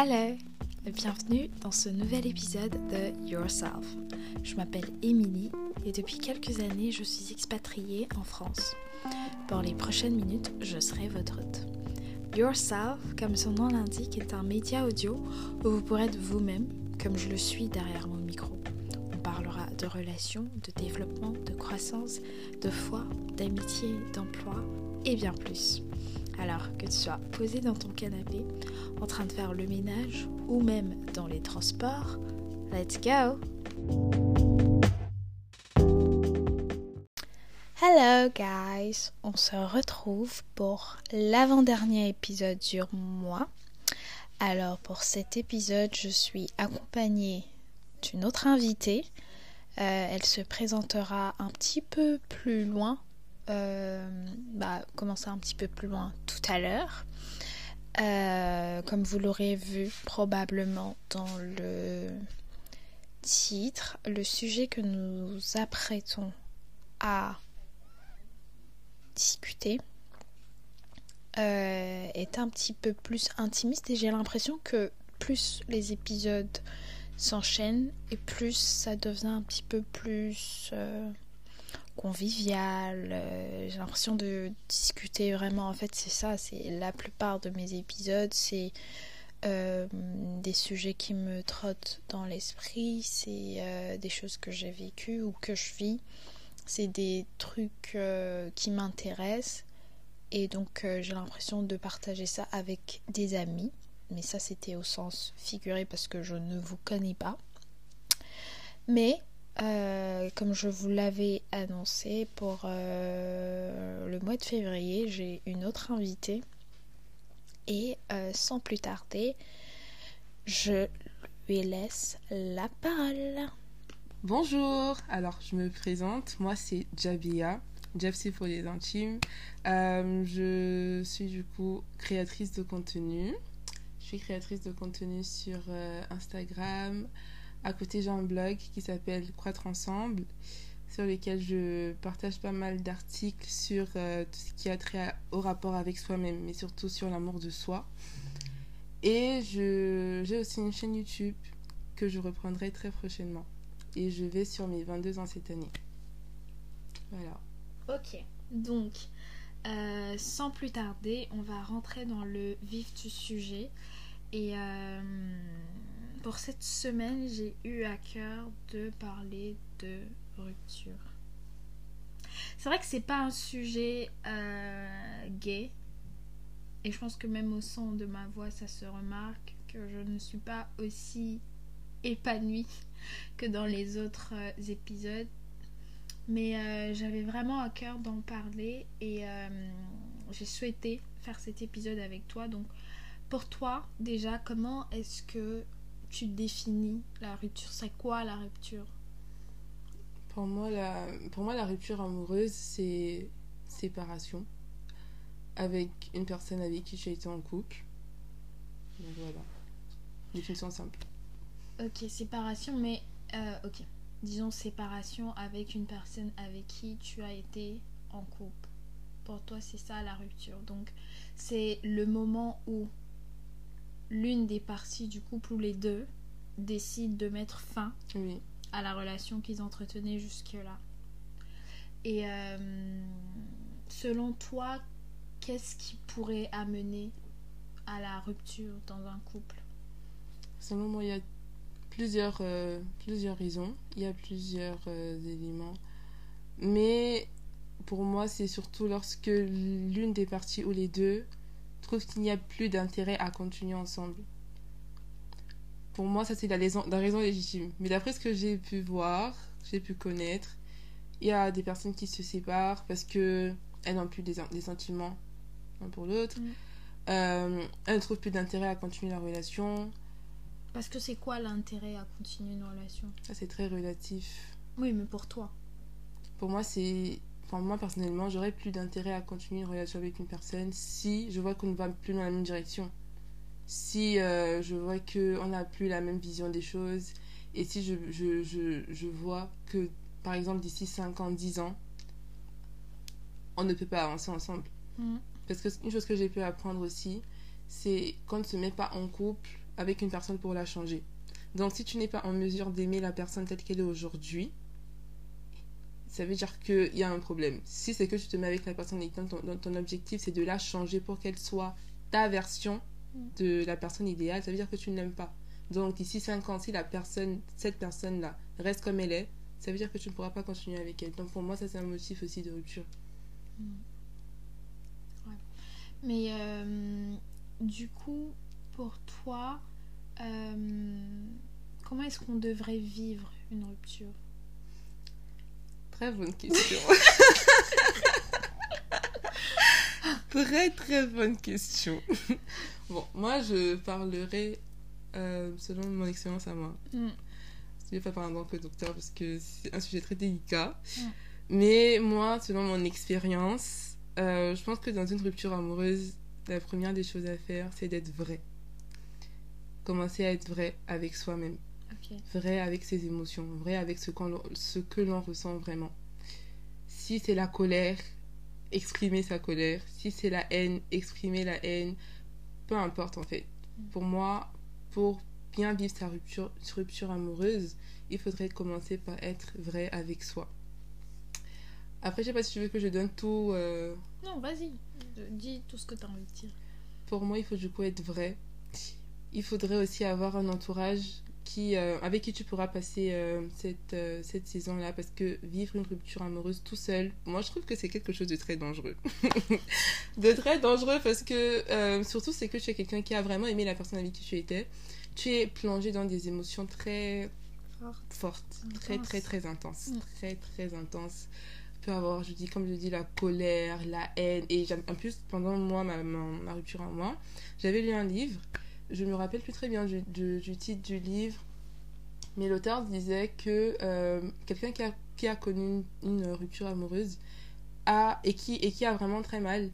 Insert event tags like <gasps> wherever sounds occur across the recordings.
Hello Bienvenue dans ce nouvel épisode de Yourself. Je m'appelle Émilie et depuis quelques années je suis expatriée en France. Pour les prochaines minutes, je serai votre hôte. Yourself, comme son nom l'indique, est un média audio où vous pourrez être vous-même, comme je le suis derrière mon micro. On parlera de relations, de développement, de croissance, de foi, d'amitié, d'emploi et bien plus. Alors que tu sois posé dans ton canapé, en train de faire le ménage ou même dans les transports, let's go! Hello guys, on se retrouve pour l'avant-dernier épisode sur moi. Alors pour cet épisode, je suis accompagnée d'une autre invitée. Euh, elle se présentera un petit peu plus loin bah, commencer un petit peu plus loin tout à l'heure. Euh, comme vous l'aurez vu probablement dans le titre, le sujet que nous apprêtons à discuter euh, est un petit peu plus intimiste et j'ai l'impression que plus les épisodes s'enchaînent et plus ça devient un petit peu plus convivial. Euh, j'ai l'impression de discuter vraiment. En fait, c'est ça. C'est la plupart de mes épisodes. C'est euh, des sujets qui me trottent dans l'esprit. C'est euh, des choses que j'ai vécues ou que je vis. C'est des trucs qui m'intéressent. Et donc, j'ai l'impression de partager ça avec des amis. Mais ça, c'était au sens figuré parce que je ne vous connais pas. Mais euh, comme je vous l'avais annoncé pour euh, le mois de février, j'ai une autre invitée. Et euh, sans plus tarder, je lui laisse la parole. Bonjour, alors je me présente, moi c'est Jabia, Jabsi pour les intimes. je suis du coup créatrice de contenu. Je suis créatrice de contenu sur Instagram, à côté, j'ai un blog qui s'appelle Croître Ensemble, sur lequel je partage pas mal d'articles sur euh, tout ce qui a trait au rapport avec soi-même, mais surtout sur l'amour de soi. Et j'ai aussi une chaîne YouTube que je reprendrai très prochainement. Et je vais sur mes 22 ans cette année. Voilà. Ok, donc euh, sans plus tarder, on va rentrer dans le vif du sujet. Et euh, pour cette semaine, j'ai eu à cœur de parler de rupture. C'est vrai que c'est pas un sujet euh, gay. Et je pense que même au son de ma voix, ça se remarque que je ne suis pas aussi épanouie <laughs> que dans les autres euh, épisodes. Mais euh, j'avais vraiment à cœur d'en parler et j'ai souhaité faire cet épisode avec toi. Donc pour toi, déjà, comment est-ce que tu définis la rupture C'est quoi la rupture? Pour moi, la, pour moi, la rupture amoureuse, c'est séparation avec une personne avec qui j'ai été en couple. Donc voilà. Définition simple. Ok, séparation, mais euh, ok. Disons séparation avec une personne avec qui tu as été en couple. Pour toi, c'est ça la rupture. Donc, c'est le moment où l'une des parties du couple ou les deux décident de mettre fin à la relation qu'ils entretenaient jusque-là. Et euh, selon toi, qu'est-ce qui pourrait amener à la rupture dans un couple? Selon moi, il y a plusieurs, euh, plusieurs raisons, il y a plusieurs euh, éléments. Mais pour moi, c'est surtout lorsque l'une des parties ou les deux trouve qu'il n'y a plus d'intérêt à continuer ensemble. Pour moi, ça c'est la raison, la raison légitime. Mais d'après ce que j'ai pu voir, j'ai pu connaître, il y a des personnes qui se séparent parce que elles n'ont plus des, des, sentiments l'un pour l'autre. Mm. Euh, elles ne trouvent plus d'intérêt à continuer la relation. Parce que c'est quoi l'intérêt à continuer une relation? Ça c'est très relatif. Oui, mais pour toi Pour moi, c'est Enfin, moi personnellement, j'aurais plus d'intérêt à continuer une relation avec une personne si je vois qu'on ne va plus dans la même direction. Si euh, je vois qu'on n'a plus la même vision des choses et si je, je, je, je vois que, par exemple, d'ici 5 ans, 10 ans, on ne peut pas avancer ensemble. Mm. Parce que une chose que j'ai pu apprendre aussi, c'est qu'on ne se met pas en couple avec une personne pour la changer. Donc si tu n'es pas en mesure d'aimer la personne telle qu'elle est aujourd'hui, ça veut dire qu'il y a un problème. Si c'est que tu te mets avec la personne et que ton, ton objectif c'est de la changer pour qu'elle soit ta version de la personne idéale, ça veut dire que tu ne l'aimes pas. Donc d'ici 5 ans, si la personne, cette personne-là reste comme elle est, ça veut dire que tu ne pourras pas continuer avec elle. Donc pour moi, ça c'est un motif aussi de rupture. Mm. Ouais. Mais euh, du coup, pour toi, euh, comment est-ce qu'on devrait vivre une rupture? Très bonne <laughs> question. très très bonne question. bon, moi je parlerai euh, selon mon expérience à moi. Mm. Je ne vais pas parler en tant que docteur parce que c'est un sujet très délicat. Mm. Mais moi, selon mon expérience, euh, je pense que dans une rupture amoureuse, la première des choses à faire, c'est d'être vrai. Commencer à être vrai avec soi-même. Vrai avec ses émotions, vrai avec ce, ce que l'on ressent vraiment. Si c'est la colère, exprimer sa colère. Si c'est la haine, exprimer la haine. Peu importe en fait. Mm. Pour moi, pour bien vivre sa rupture, rupture amoureuse, il faudrait commencer par être vrai avec soi. Après, je sais pas si tu veux que je donne tout. Euh, non, vas-y. Dis tout ce que tu as envie de dire. Pour moi, il faut du coup être vrai. Il faudrait aussi avoir un entourage qui, euh, avec qui tu pourras passer euh, cette, euh, cette saison-là. Parce que vivre une rupture amoureuse tout seul, moi je trouve que c'est quelque chose de très dangereux. <laughs> de très dangereux parce que surtout c'est que tu es quelqu'un qui a vraiment aimé la personne avec qui tu étais. Tu es plongé dans des émotions très fortes, très très très intenses. Mm. Très très intenses. Peut avoir, je dis, comme je dis, la colère, la haine. Et en plus, pendant moi, ma, ma, ma rupture à moi, j'avais lu un livre je me rappelle plus très bien du, du, titre du livre, mais l'auteur disait que euh, quelqu'un qui a, qui a connu une, rupture amoureuse a, et, qui, et qui a vraiment très mal,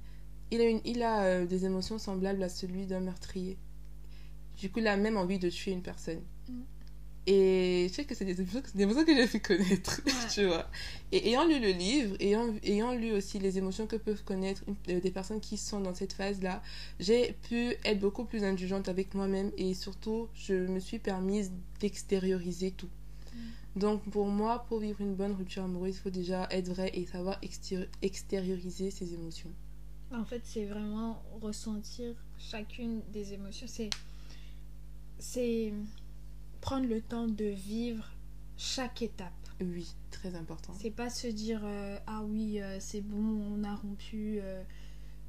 il a, une, il a euh, des émotions semblables à celui d'un meurtrier. Du coup, il a même envie de tuer une personne. Et je sais que c'est des émotions, que j'ai fait connaître, <laughs> tu vois. Et ayant lu le livre, ayant, ayant lu aussi les émotions que peuvent connaître euh, des personnes qui sont dans cette phase-là, j'ai pu être beaucoup plus indulgente avec moi-même et surtout, je me suis permise d'extérioriser tout. Mm. Donc pour moi, pour vivre une bonne rupture amoureuse, il faut déjà être vrai et savoir extérioriser ses émotions. En fait, c'est vraiment ressentir chacune des émotions. C'est... C'est prendre le temps de vivre chaque étape. Oui, très important. C'est pas se dire euh, ah oui, euh, c'est bon, on a rompu. Euh,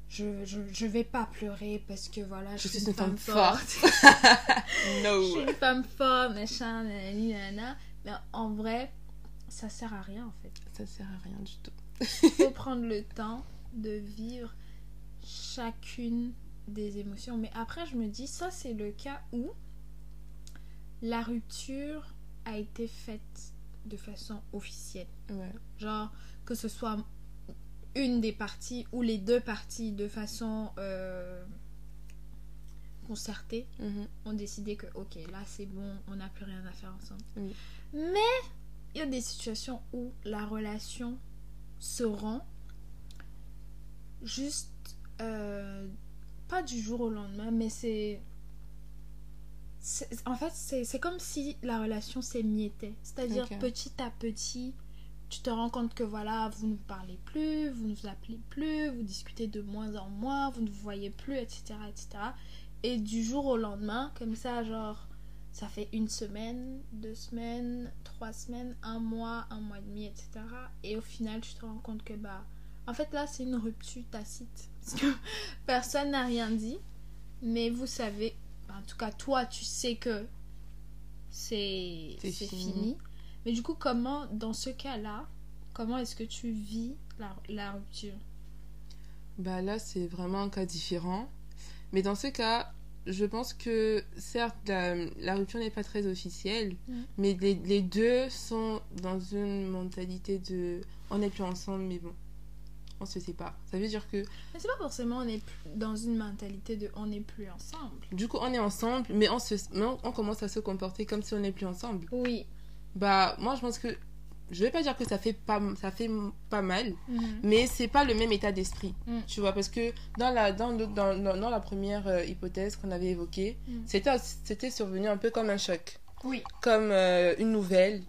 je, je, je, vais pas pleurer parce que voilà, je, suis une, femme, forte. <laughs> <laughs> no. Je suis une femme forte, machin, nanana. Mais en vrai, ça sert à rien en fait. Ça sert à rien du tout. Il faut <laughs> prendre le temps de vivre chacune des émotions. Mais après, je me dis, ça c'est le cas où la rupture a été faite de façon officielle. Genre que ce soit une des parties ou les deux parties de façon euh, concertée mhm. ont décidé que ok là c'est bon on n'a plus rien à faire ensemble. Mais il y a des situations où la relation se rend juste euh, pas du jour au lendemain mais c'est en fait, c'est comme si la relation s'émiettait. C'est-à-dire, petit à petit, tu te rends compte que voilà, vous ne vous parlez plus, vous ne vous appelez plus, vous discutez de moins en moins, vous ne vous voyez plus, etc. etc. Et du jour au lendemain, comme ça, genre, ça fait une semaine, deux semaines, trois semaines, un mois, un mois et demi, etc. Et au final, tu te rends compte que, bah, en fait, là, c'est une rupture tacite. Parce que <laughs> personne n'a rien dit, mais vous savez en tout cas, toi, tu sais que c'est fini. Mais du coup, comment, dans ce cas-là, comment est-ce que tu vis la, la rupture? Bah là, c'est vraiment un cas différent. Mais dans ce cas, je pense que certes, la, rupture n'est pas très officielle, mm. mais les, les, deux sont dans une mentalité de on n'est plus ensemble, mais bon, on se sépare. Ça veut dire que. Mais c'est pas forcément on est dans une mentalité de on n'est plus ensemble. Du coup, on est ensemble, mais on, se, on, commence à se comporter comme si on n'est plus ensemble. Oui. Bah, moi, je pense que je vais pas dire que ça fait pas, ça fait pas mal, Mhm. mais c'est pas le même état d'esprit. Mm. Tu vois, parce que dans la, dans, le- dans, dans, dans la première euh, hypothèse qu'on avait évoquée, Mm. c'était, c'était survenu un peu comme un choc, Oui. comme euh, une nouvelle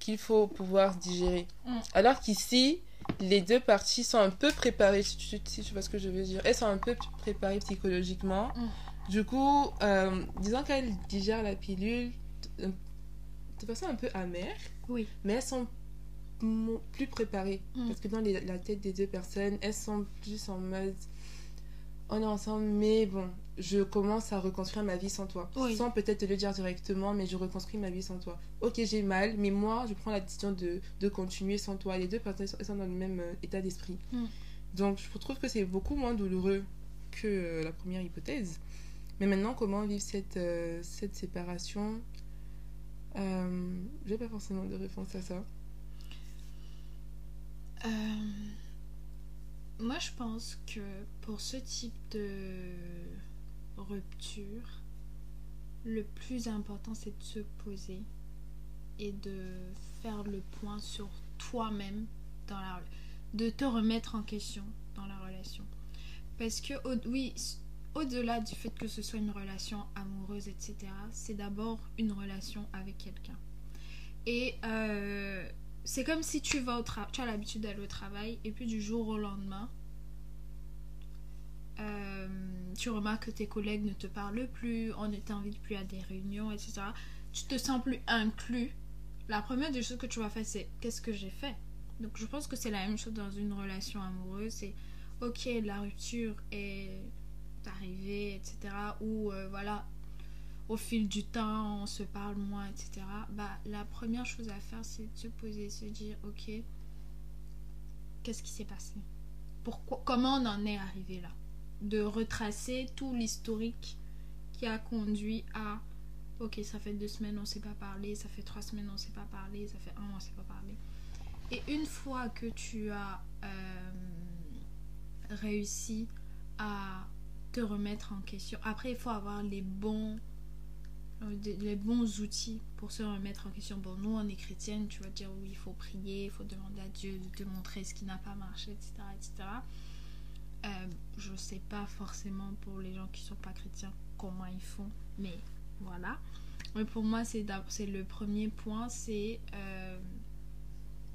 qu'il faut pouvoir digérer. Alors qu'ici, les deux parties sont un peu préparées, si tu, tu vois ce que je veux dire. Elles sont un peu préparées psychologiquement. Mm. Du coup, euh, disons qu'elles digèrent la pilule de, de façon un peu amère, Oui. mais elles sont plus préparées. Mm. Parce que dans les- la tête des deux personnes, elles sont plus en mode on est ensemble, mais bon, je commence à reconstruire ma vie sans toi. Oui. Sans peut-être te le dire directement, mais je reconstruis ma vie sans toi. Ok, j'ai mal, mais moi, je prends la décision de, de continuer sans toi. Les deux personnes sont, dans le même euh, état d'esprit. Mm. Donc, je trouve que c'est beaucoup moins douloureux que euh, la première hypothèse. Mais maintenant, comment vivre cette, euh, cette séparation? Euh, J'ai pas forcément de réponse à ça. Euh, moi, je pense que pour ce type de rupture, le plus important, c'est de se poser et de faire le point sur toi-même dans la de te remettre en question dans la relation. Parce que, oui, au-delà du fait que ce soit une relation amoureuse, etc., c'est d'abord une relation avec quelqu'un. Et euh, c'est comme si tu vas au tra- tu as l'habitude d'aller au travail et puis du jour au lendemain, euh, tu remarques que tes collègues ne te parlent plus, on ne t'invite plus à des réunions, etc. Tu te sens plus inclus. La première des choses que tu vas faire, c'est qu'est-ce que j'ai fait? Donc je pense que c'est la même chose dans une relation amoureuse. C'est ok, la rupture est arrivée, etc. Ou euh, voilà, au fil du temps, on se parle moins, etc. Bah, la première chose à faire, c'est de se poser, se dire, ok, qu'est-ce qui s'est passé? Pourquoi, comment on en est arrivé là? De retracer tout l'historique qui a conduit à, ok, ça fait deux semaines, on s'est pas parlé, ça fait trois semaines, on s'est pas parlé, ça fait un mois, on s'est pas parlé. Et une fois que tu as euh, réussi à te remettre en question, après il faut avoir les bons euh, les bons outils pour se remettre en question. Bon, nous, on est chrétienne, tu vas dire oui, il faut prier, il faut demander à Dieu de te montrer ce qui n'a pas marché, etc. etc. Euh, je sais pas forcément pour les gens qui sont pas chrétiens comment ils font, mais voilà. Mais pour moi, c'est le premier point, c'est euh,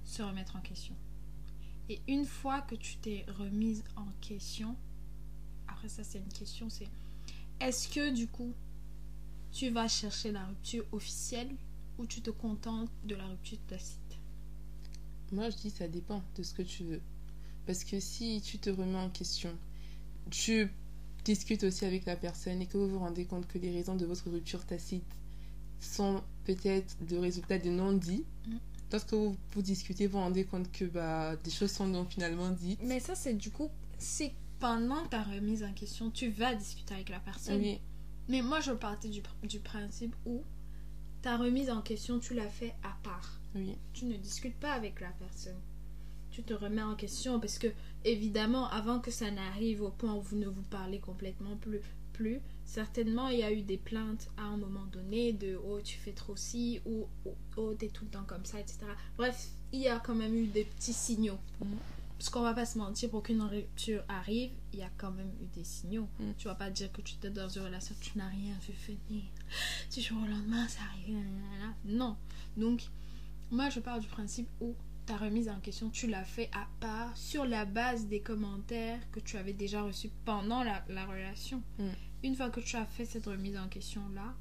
se remettre en question. Et une fois que tu t'es remise en question, après ça, c'est une question, c'est est-ce que du coup, tu vas chercher la rupture officielle ou tu te contentes de la rupture tacite? Moi, je dis ça dépend de ce que tu veux. Parce que si tu te remets en question, tu discutes aussi avec la personne et que vous vous rendez compte que les raisons de votre rupture tacite sont peut-être le résultat des non-dits, Mm. lorsque vous, vous discutez, vous vous rendez compte que bah, des choses sont donc finalement dites. Mais ça, c'est du coup, c'est pendant ta remise en question, tu vas discuter avec la personne. Oui, Mais moi, je partais du, pr- du principe où ta remise en question, tu l'as fait à part. oui. Tu ne discutes pas avec la personne. Tu te remets en question parce que, évidemment, avant que ça n'arrive au point où vous ne vous parlez complètement plus, plus certainement, il y a eu des plaintes à un moment donné de oh, tu fais trop ci ou oh, t'es tout le temps comme ça, etc. Bref, il y a quand même eu des petits signaux. Mhm. Parce qu'on va pas se mentir, pour qu'une rupture arrive, il y a quand même eu des signaux. Mhm. Tu vas pas dire que tu étais dans une relation, tu n'as rien vu venir. Du jour au lendemain, ça arrive. Non. Donc, moi, je pars du principe où ta remise en question, tu l'as fait à part sur la base des commentaires que tu avais déjà reçus pendant la, la relation. Mm. Une fois que tu as fait cette remise en question-là,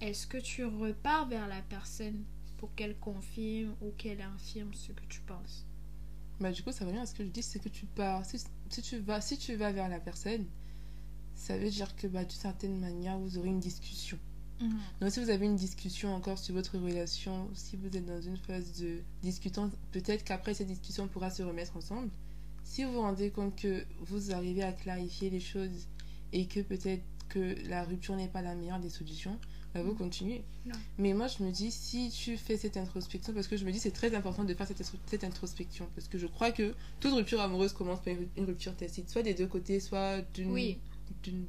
est-ce que tu repars vers la personne pour qu'elle confirme ou qu'elle infirme ce que tu penses? Bah, du coup, ça revient à ce que je dis, c'est que tu pars. Si, si tu vas, si tu vas vers la personne, ça veut dire que bah, d'une certaine manière, vous aurez une discussion. Donc si vous avez une discussion encore sur votre relation, si vous êtes dans une phase de discutant, peut-être qu'après cette discussion on pourra se remettre ensemble. Si vous vous rendez compte que vous arrivez à clarifier les choses et que peut-être que la rupture n'est pas la meilleure des solutions, bah vous continuez. Ouais. Mais moi je me dis, si tu fais cette introspection, parce que je me dis c'est très important de faire cette, cette introspection, parce que je crois que toute rupture amoureuse commence par une une rupture tacite, soit des deux côtés, soit d'une... Oui, d'une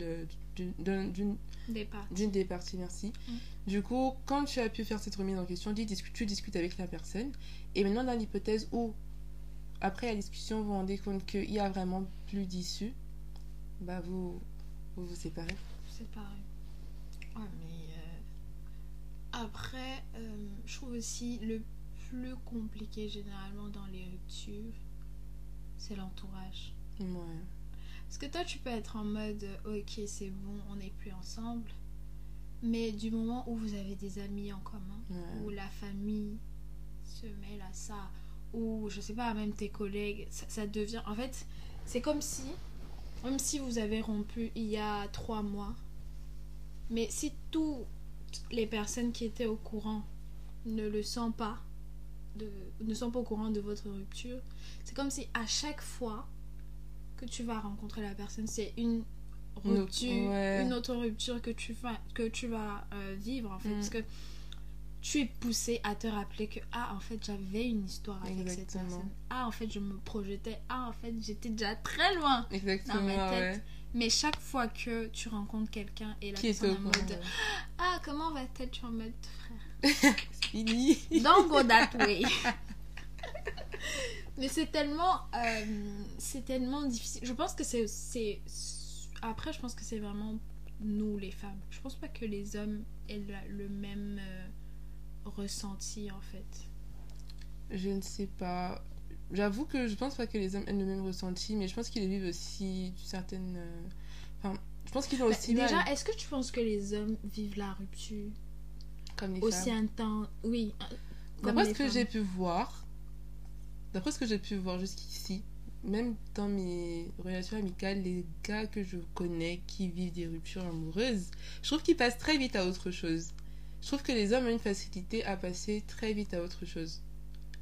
d'une- d'un- d'une Des parties. d'une des parties, merci. Mm. Du coup, quand tu as pu faire cette remise en question, tu discutes avec la personne. Et maintenant, dans l'hypothèse où, après la discussion, vous vous rendez compte qu'il y a vraiment plus d'issue, bah vous vous, vous séparez. Ouais, mais euh, après, euh, je trouve aussi le plus compliqué généralement dans les ruptures, c'est l'entourage. Ouais. Parce que toi, tu peux être en mode euh, ok, c'est bon, on n'est plus ensemble. Mais du moment où vous avez des amis en commun, Ouais. où la famille se mêle à ça, ou je sais pas, même tes collègues, ça, ça devient. En fait, c'est comme si, même si vous avez rompu il y a trois mois, mais si toutes les personnes qui étaient au courant ne le sont pas, de, ne sont pas au courant de votre rupture, c'est comme si à chaque fois que tu vas rencontrer la personne, c'est une rupture, ouais. une autre rupture que tu vas, que tu vas euh, vivre en fait. Mm. Parce que tu es poussé à te rappeler que, ah, en fait, j'avais une histoire avec cette personne. Ah, en fait, je me projetais. Ah, en fait, j'étais déjà très loin. Exactement, Dans ma tête. ouais. Mais chaque fois que tu rencontres quelqu'un et la Qui personne en mode, <gasps> ah, comment va-t-elle? Tu en mode, frère. <laughs> Fini. Don't go that way. <laughs> Mais c'est tellement, euh, c'est tellement difficile. Je pense que c'est, c'est, après, je pense que c'est vraiment nous les femmes. Je pense pas que les hommes aient le, le même euh, ressenti en fait. Je ne sais pas. J'avoue que je pense pas que les hommes aient le même ressenti, mais je pense qu'ils vivent aussi certaines. euh, Enfin, je pense qu'ils ont Bah, aussi déjà, mal, est-ce que tu penses que les hommes vivent la rupture comme les aussi femmes. intense? Oui. D'après ce que j'ai pu voir, d'après ce que j'ai pu voir jusqu'ici, même dans mes relations amicales, les gars que je connais qui vivent des ruptures amoureuses, je trouve qu'ils passent très vite à autre chose. Je trouve que les hommes ont une facilité à passer très vite à autre chose,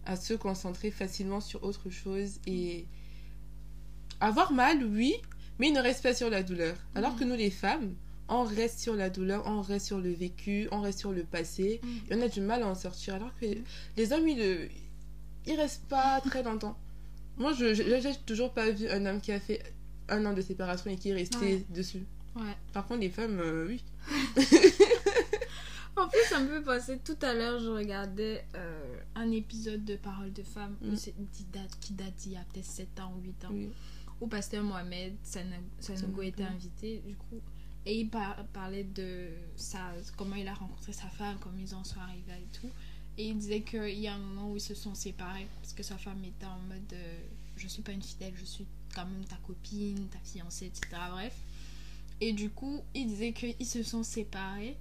à se concentrer facilement sur autre chose et avoir mal, oui, mais ils ne restent pas sur la douleur. Alors que nous, les femmes, on reste sur la douleur, on reste sur le vécu, on reste sur le passé, Mhm. et on a du mal à en sortir. Alors que les hommes, ils, ils restent pas très longtemps. Moi, je j'ai toujours pas vu un homme qui a fait un an de séparation et qui est resté Ouais. dessus. Ouais. Par contre, les femmes, euh, oui. <laughs> En plus, ça me fait penser, tout à l'heure, je regardais euh, un épisode de Parole de femmes Mm. qui date, d'il y a peut-être 7 ans ou 8 ans, oui. où Pasteur Mohamed Sanogo était invité, du coup, et il par- parlait de sa, comment il a rencontré sa femme, comment ils en sont arrivés et tout. Et il disait qu'il y a un moment où ils se sont séparés parce que sa femme était en mode euh, je suis pas une fidèle, je suis quand même ta copine, ta fiancée, etc. Bref. Et du coup, il disait qu'ils se sont séparés.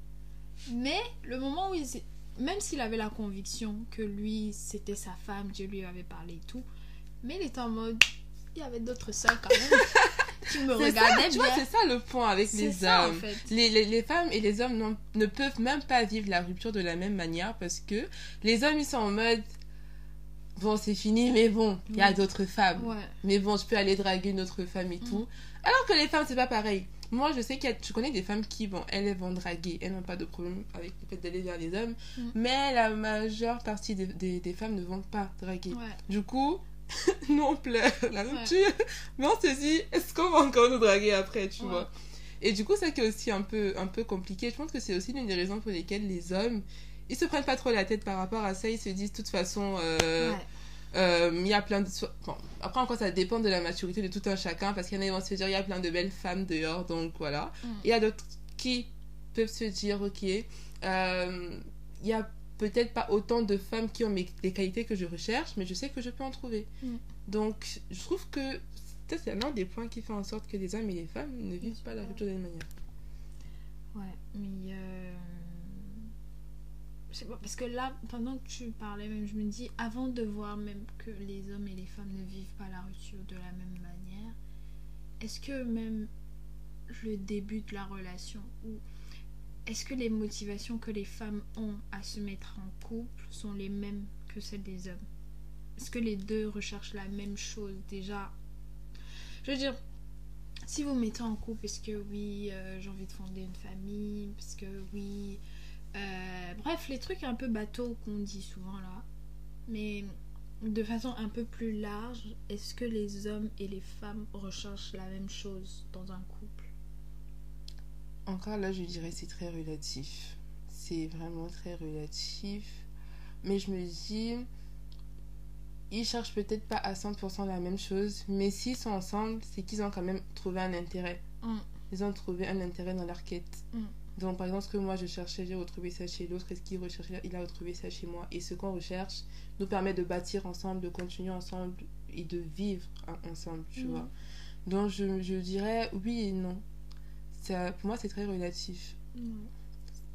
Mais le moment où ils. Même s'il avait la conviction que lui, c'était sa femme, Dieu lui avait parlé et tout. Mais il était en mode. Il y avait d'autres sœurs quand même <laughs> qui me C'est ça, tu vois, bien. c'est ça le point avec les ça, en hommes. fait. Les, les, les femmes et les hommes ne peuvent même pas vivre la rupture de la même manière parce que les hommes, ils sont en mode Bon, c'est fini, mais bon, il y a Oui. d'autres femmes. Ouais. Mais bon, je peux aller draguer une autre femme et tout. Alors que les femmes, c'est pas pareil. Moi, je sais a, je connais des femmes qui, bon, elles elles vont draguer. Elles n'ont pas de problème avec le fait d'aller vers les hommes. Mm. Mais la majeure partie des, des, des femmes ne vont pas draguer. Ouais. Du coup, <laughs> nous, on pleure la rupture. Mais on se dit, est-ce qu'on va encore nous draguer après, tu Ouais. vois? Et du coup, ça qui est aussi un peu, un peu compliqué. Je pense que c'est aussi l'une des raisons pour lesquelles les hommes, ils se prennent pas trop la tête par rapport à ça. Ils se disent, de toute façon, euh, Ouais. euh, il y a plein de. Bon, après, encore, ça dépend de la maturité de tout un chacun, parce qu'il y en a qui vont se dire, il y a plein de belles femmes dehors, donc voilà. Mm. Il y a d'autres qui peuvent se dire, ok, euh, il y a peut-être pas autant de femmes qui ont mes, les qualités que je recherche, mais je sais que je peux en trouver. Mm. Donc, je trouve que c'est l'un des points qui fait en sorte que les hommes et les femmes ne vivent pas la rupture de la même manière. Ouais, mais. euh, Je sais pas, parce que là, pendant que tu parlais, même, je me dis, avant de voir même que les hommes et les femmes ne vivent pas la rupture de la même manière, est-ce que même le début de la relation, ou est-ce que les motivations que les femmes ont à se mettre en couple sont les mêmes que celles des hommes? Est-ce que les deux recherchent la même chose déjà? Je veux dire, si vous mettez en couple, est-ce que oui, euh, j'ai envie de fonder une famille, parce que oui, euh, bref, les trucs un peu bateaux qu'on dit souvent là, mais de façon un peu plus large, est-ce que les hommes et les femmes recherchent la même chose dans un couple? Encore là, je dirais c'est très relatif. C'est vraiment très relatif. Mais je me dis, ils cherchent peut-être pas à 100% la même chose, mais s'ils sont ensemble, c'est qu'ils ont quand même trouvé un intérêt. Mm. Ils ont trouvé un intérêt dans leur quête. Mm. Donc, par exemple, ce que moi je cherchais, j'ai retrouvé ça chez l'autre, et ce qu'il recherchait, il a retrouvé ça chez moi. Et ce qu'on recherche nous permet de bâtir ensemble, de continuer ensemble et de vivre en- ensemble, tu Mm. vois. Donc, je, je dirais oui et non. Ça, pour moi, c'est très relatif.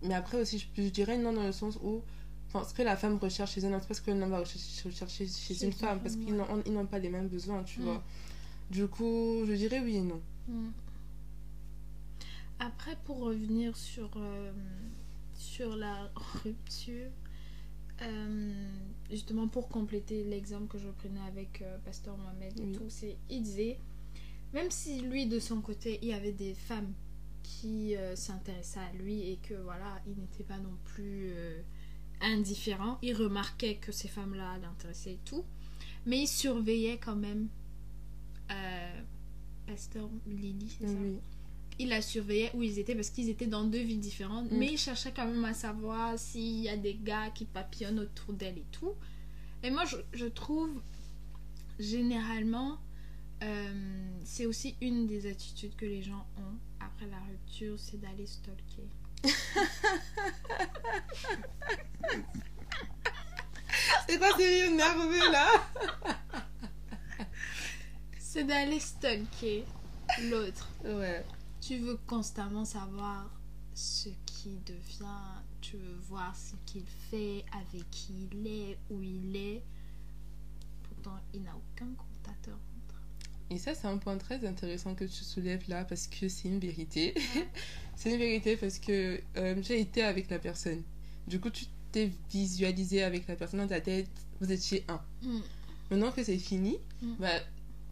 Mais après aussi, je, je dirais non dans le sens où enfin, ce que la femme recherche chez un homme, c'est pas ce que l'homme va rechercher, chez, Chez une femme, parce qu'ils n'ont pas les mêmes besoins, tu Mm. vois. Du coup, je dirais oui et non. Mm. Après, pour revenir sur, euh, sur la rupture, euh, justement pour compléter l'exemple que je prenais avec euh, Pasteur Mohamed et Oui. tout, c'est il disait, même si lui de son côté, il y avait des femmes qui euh, s'intéressaient à lui et que voilà, il n'était pas non plus euh, indifférent, il remarquait que ces femmes-là l'intéressaient et tout, mais il surveillait quand même euh, Pasteur Lily, c'est ça Oui. il la surveillait où ils étaient parce qu'ils étaient dans deux villes différentes. Mm. Mais il cherchait quand même à savoir s'il y a des gars qui papillonnent autour d'elle et tout. Et moi, je, je trouve, généralement, euh, c'est aussi une des attitudes que les gens ont après la rupture, c'est d'aller stalker. <laughs> C'est quoi ces rires nerveux là? C'est d'aller stalker l'autre. Ouais. Tu veux constamment savoir ce qu'il devient, tu veux voir ce qu'il fait, avec qui il est, où il est. Pourtant, il n'a aucun contact entre. Et ça, c'est un point très intéressant que tu soulèves là parce que c'est une vérité. <laughs> c'est une vérité parce que euh, j'ai été avec la personne. Du coup, tu t'es visualisé avec la personne dans ta tête. Vous étiez un. Mm. Maintenant que c'est fini, Mm. bah,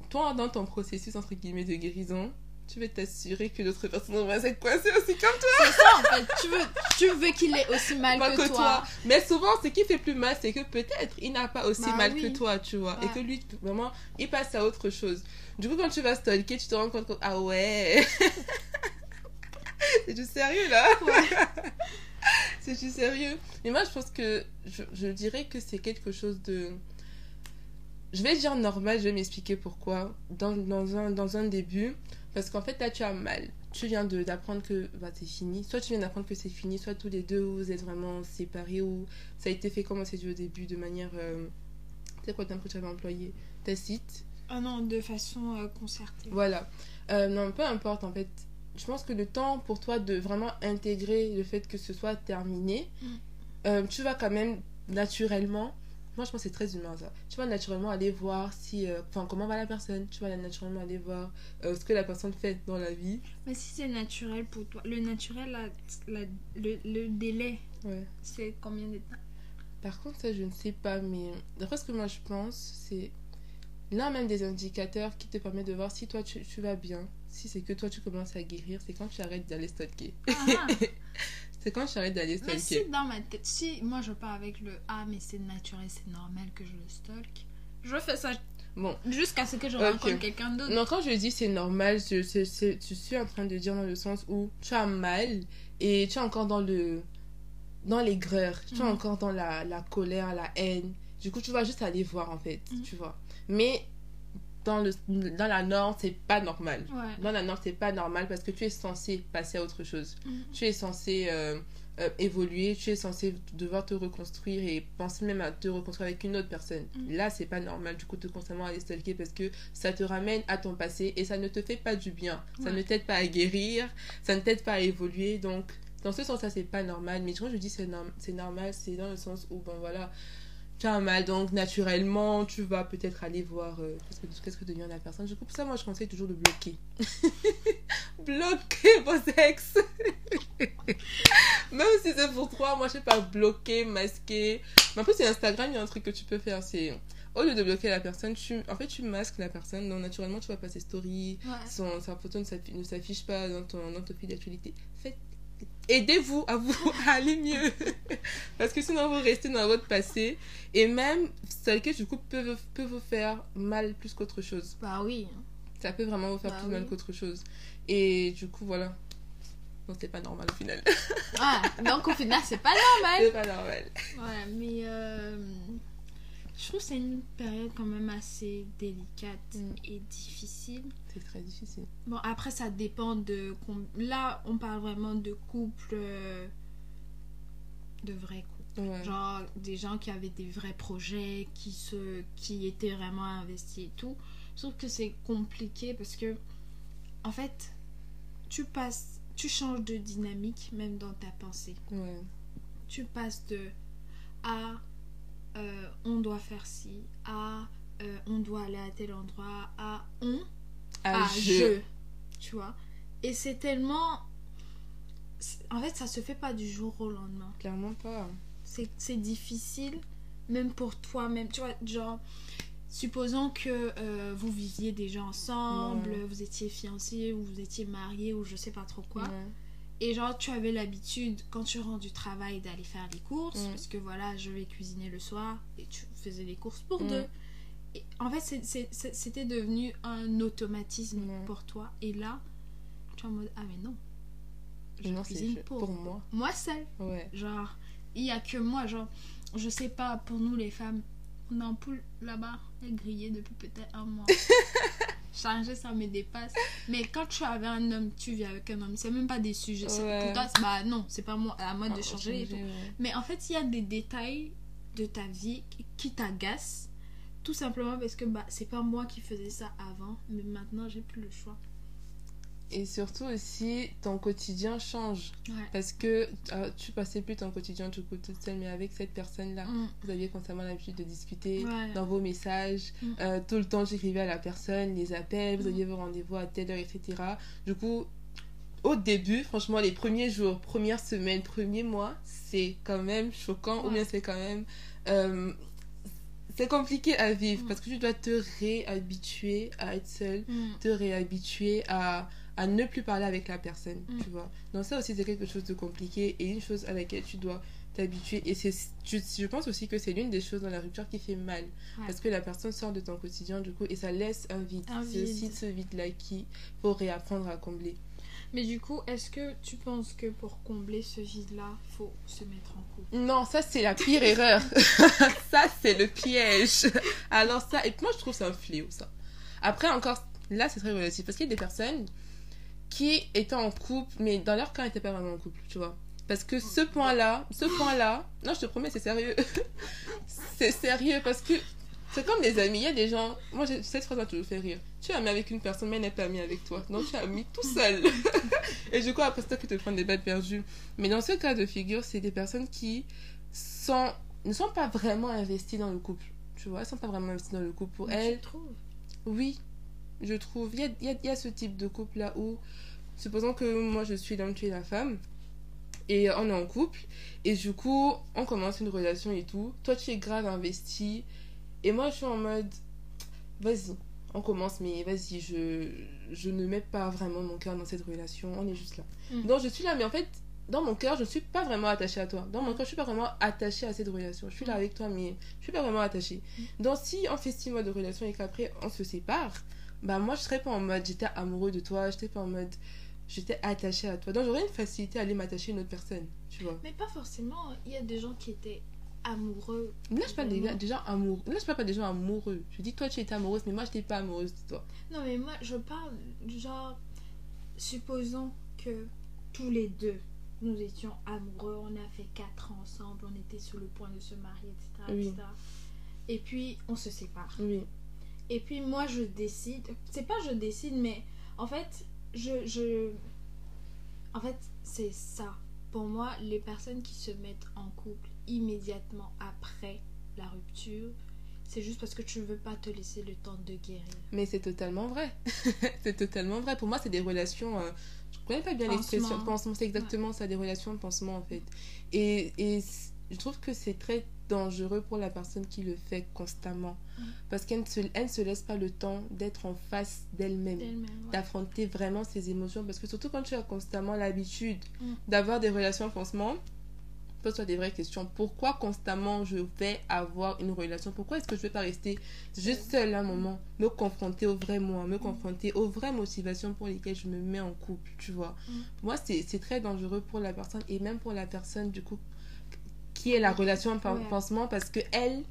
toi, dans ton processus entre guillemets de guérison, tu veux t'assurer que l'autre personne va s'être coincée aussi comme toi? C'est ça en fait, tu veux, tu veux qu'il ait aussi mal que, toi. Mais souvent, ce qui fait plus mal, c'est que peut-être il n'a pas aussi Bah mal oui. que toi, tu vois. Et Ouais. que lui, vraiment, il passe à autre chose. Du coup, quand tu vas stalker, tu te rends compte que, ah ouais. <laughs> c'est du sérieux là. <laughs> c'est du sérieux. Mais moi, je pense que je, je dirais que c'est quelque chose de. Je vais dire normal, je vais m'expliquer pourquoi. Dans, dans, un, dans un début, parce qu'en fait, là, tu as mal. Tu viens d'apprendre que bah, c'est fini. Soit tu viens d'apprendre que c'est fini, soit tous les deux, vous êtes vraiment séparés, ou ça a été fait comme on s'est dit au début, de manière. Euh, c'est quoi le terme que tu avais employé Tacite. Ah non, de façon euh, concertée. Voilà. Euh, non, peu importe en fait. Je pense que le temps pour toi de vraiment intégrer le fait que ce soit terminé, Mm. euh, tu vas quand même naturellement. Moi, je pense que c'est très humain ça. Tu vas naturellement aller voir si, euh, enfin, comment va la personne. Tu vas naturellement aller voir euh, ce que la personne fait dans la vie. Mais si c'est naturel pour toi, le naturel, la- la- le, le délai, Ouais. c'est combien de temps? Par contre, ça, je ne sais pas, mais d'après ce que moi je pense, c'est l'un même des indicateurs qui te permet de voir si toi tu, tu vas bien. Si c'est que toi tu commences à guérir, c'est quand tu arrêtes d'aller stalker. Ah, <laughs> C'est quand tu arrêtes d'aller Mais stalker. si dans ma tête, si moi je pars avec le Ah, mais c'est naturel, c'est normal que je le stalk, je fais ça Bon, jusqu'à ce que je rencontre quelqu'un d'autre. non, quand je dis c'est normal, je, c'est- c'est- je suis en train de dire dans le sens où tu as mal et tu es encore dans le dans l'aigreur, tu es Mhm. encore dans la, la colère, la haine. Du coup, tu vas juste aller voir en fait, Mhm. tu vois. Mais dans, le, dans la norme, c'est pas normal. Ouais. Dans la norme, c'est pas normal parce que tu es censé passer à autre chose. Mhm. Tu es censé euh, euh, évoluer, tu es censé devoir te reconstruire et penser même à te reconstruire avec une autre personne. Mhm. Là, c'est pas normal du coup de constamment aller stalker parce que ça te ramène à ton passé et ça ne te fait pas du bien. Ça ne t'aide pas à guérir, ça ne t'aide pas à évoluer. Donc, dans ce sens-là, c'est pas normal. Mais quand je dis c'est norm- c'est normal, c'est dans le sens où, bon voilà, tu as un mal, donc naturellement, tu vas peut-être aller voir euh, qu'est-ce que, qu'est-ce que devient la personne. Du coup, pour ça, moi, je conseille toujours de bloquer. <laughs> bloquer vos ex. <laughs> Même si c'est pour toi, moi, je sais pas, bloquer, masquer. Mais en plus, sur Instagram, il y a un truc que tu peux faire, c'est... Au lieu de bloquer la personne, tu, en fait, tu masques la personne. Donc, naturellement, tu vas passer story. Ouais. Son, sa photo ne s'affiche pas dans ton, dans ton fil d'actualité. Faites... Aidez-vous à vous à <laughs> aller mieux. <laughs> Parce que sinon, vous restez dans votre passé. Et même, stalker, du coup, peut, vous- peut vous faire mal plus qu'autre chose. Bah oui. Ça peut vraiment vous faire Bah plus mal qu'autre chose. Et du coup, voilà. Donc c'est pas normal au final. Ah, donc au final, c'est pas normal. <laughs> c'est pas normal. Voilà, mais euh, je trouve que c'est une période quand même assez délicate Mm. et difficile. C'est très difficile. Bon, après, ça dépend de. Là, on parle vraiment de couples. euh, de vrais couples. Ouais. Genre des gens qui avaient des vrais projets, qui, se, qui étaient vraiment investis et tout. Je trouve que c'est compliqué parce que, en fait, tu passes. Tu changes de dynamique même dans ta pensée. Ouais. tu passes de à euh, on doit faire ci, à euh, on doit aller à tel endroit, à on, À à je. je. Tu vois Et c'est tellement. En fait, ça se fait pas du jour au lendemain. Clairement pas. C'est c'est difficile, même pour toi-même. Tu vois, genre. Supposons que euh, vous viviez déjà ensemble, Ouais. vous étiez fiancés ou vous étiez mariés ou je sais pas trop quoi. Ouais. Et genre, tu avais l'habitude, quand tu rentres du travail, d'aller faire les courses. Mm. Parce que voilà, je vais cuisiner le soir. Et tu faisais les courses pour Mm. deux. Et en fait, c'était devenu un automatisme Ouais. pour toi. Et là, tu es en mode, ah mais non. Je non, cuisine pour, pour moi. moi seule. Ouais. Genre, il y a que moi. Genre, je sais pas, pour nous les femmes, on a un poule là-bas, elle grillait depuis peut-être un mois. <laughs> Changer, ça me dépasse. Mais quand tu avais un homme, tu vis avec un homme, c'est même pas des sujets. Ouais. Pour toi, bah non, c'est pas moi, à moi de Ah, changer. et tout. ouais. Mais en fait, il y a des détails de ta vie qui- qui t'agacent. Tout simplement parce que bah, c'est pas moi qui faisais ça avant, mais maintenant j'ai plus le choix. Et surtout aussi, ton quotidien change. Ouais. Parce que euh, tu passais plus ton quotidien tout coup toute seule, mais avec cette personne-là, Mm. vous aviez constamment l'habitude de discuter dans vos messages. Mm. Euh, tout le temps, j'écrivais à la personne, les appels, vous Mm. aviez vos rendez-vous à telle heure, etc. Du coup, au début, franchement, les premiers jours, premières semaines, premiers mois, c'est quand même choquant, ou bien c'est quand même. euh, c'est compliqué à vivre Mm. parce que tu dois te réhabituer à être seule Mm. te réhabituer à, à ne plus parler avec la personne, Mm. tu vois. Donc ça aussi, c'est quelque chose de compliqué et une chose à laquelle tu dois t'habituer. Et c'est, je, je pense aussi que c'est l'une des choses dans la rupture qui fait mal. Ouais. Parce que la personne sort de ton quotidien, du coup, et ça laisse un vide. Un C'est aussi vide. ce vide-là qu'il faut réapprendre à combler. Mais du coup, est-ce que tu penses que pour combler ce vide-là, faut se mettre en couple? Non, ça c'est la pire <laughs> erreur. <laughs> ça c'est le piège. Alors ça, et moi je trouve ça un fléau ça. Après encore, là c'est très relatif parce qu'il y a des personnes qui étaient en couple, mais dans leur cas n'étaient pas vraiment en couple, tu vois. Parce que ce point-là, ce point-là, non je te promets c'est sérieux. <laughs> c'est sérieux parce que c'est comme des amis, il y a des gens, moi cette phrase m'a toujours fait rire. Tu es ami avec une personne mais elle n'est pas amie avec toi. Donc tu es ami tout seul. <laughs> Et du coup après c'est toi qui te prends des balles perdues. Mais dans ce cas de figure, c'est des personnes qui sont, ne sont pas vraiment investies dans le couple. Tu vois, elles sont pas vraiment investies dans le couple. Pour Tu elles, trouves oui, je trouve. Il y a, il y a- il y a ce type de couple-là où, supposons que moi je suis l'homme, tu es la femme, et on est en couple, et du coup, on commence une relation et tout. Toi, tu es grave investi, et moi je suis en mode, vas-y, on commence, mais vas-y, je, je ne mets pas vraiment mon cœur dans cette relation, on est juste là. Mm. Donc je suis là, mais en fait, dans mon cœur, je ne suis pas vraiment attachée à toi. Dans mon cœur, je suis pas vraiment attachée à cette relation. Je suis là Mm. avec toi, mais je suis pas vraiment attachée. Donc si on fait six mois de relation et qu'après on se sépare, bah moi je serais pas en mode j'étais amoureux de toi, j'étais pas en mode j'étais attachée à toi. Donc j'aurais une facilité à aller m'attacher à une autre personne, tu vois. Mais pas forcément. Il y a des gens qui étaient amoureux. Là je parle des, gens amoureux. Là je parle pas des gens amoureux. Je dis toi tu étais amoureuse, mais moi je n'étais pas amoureuse de toi. Non, mais moi, je parle, genre, supposons que tous les deux, nous étions amoureux, on a fait 4 ans ensemble, on était sur le point de se marier, etc. Oui. etc. Et puis, on se sépare. Oui. Et puis, moi, je décide, c'est pas je décide, mais en fait, je. je... En fait, c'est ça. Pour moi, les personnes qui se mettent en couple immédiatement après la rupture, c'est juste parce que tu veux pas te laisser le temps de guérir. Mais c'est totalement vrai. <laughs> c'est totalement vrai. Pour moi, c'est des relations. euh, je connais pas bien l'expression. Pansement, c'est exactement ça, des relations de pansement en fait. Et, je trouve que c'est très dangereux pour la personne qui le fait constamment. Mm. Parce qu'elle ne se, elle ne se laisse pas le temps d'être en face d'elle-même. Ouais. D'affronter vraiment ses émotions. Parce que surtout quand tu as constamment l'habitude Mm. d'avoir des relations de pansement, pose-toi des vraies questions. Pourquoi constamment je vais avoir une relation? Pourquoi est-ce que je vais pas rester juste seule un moment? Me confronter au vrai moi, me confronter aux vraies motivations pour lesquelles je me mets en couple, tu vois. Mm. Moi, c'est c'est très dangereux pour la personne et même pour la personne, du coup, qui est la relation par Ouais. pansement parce que elle,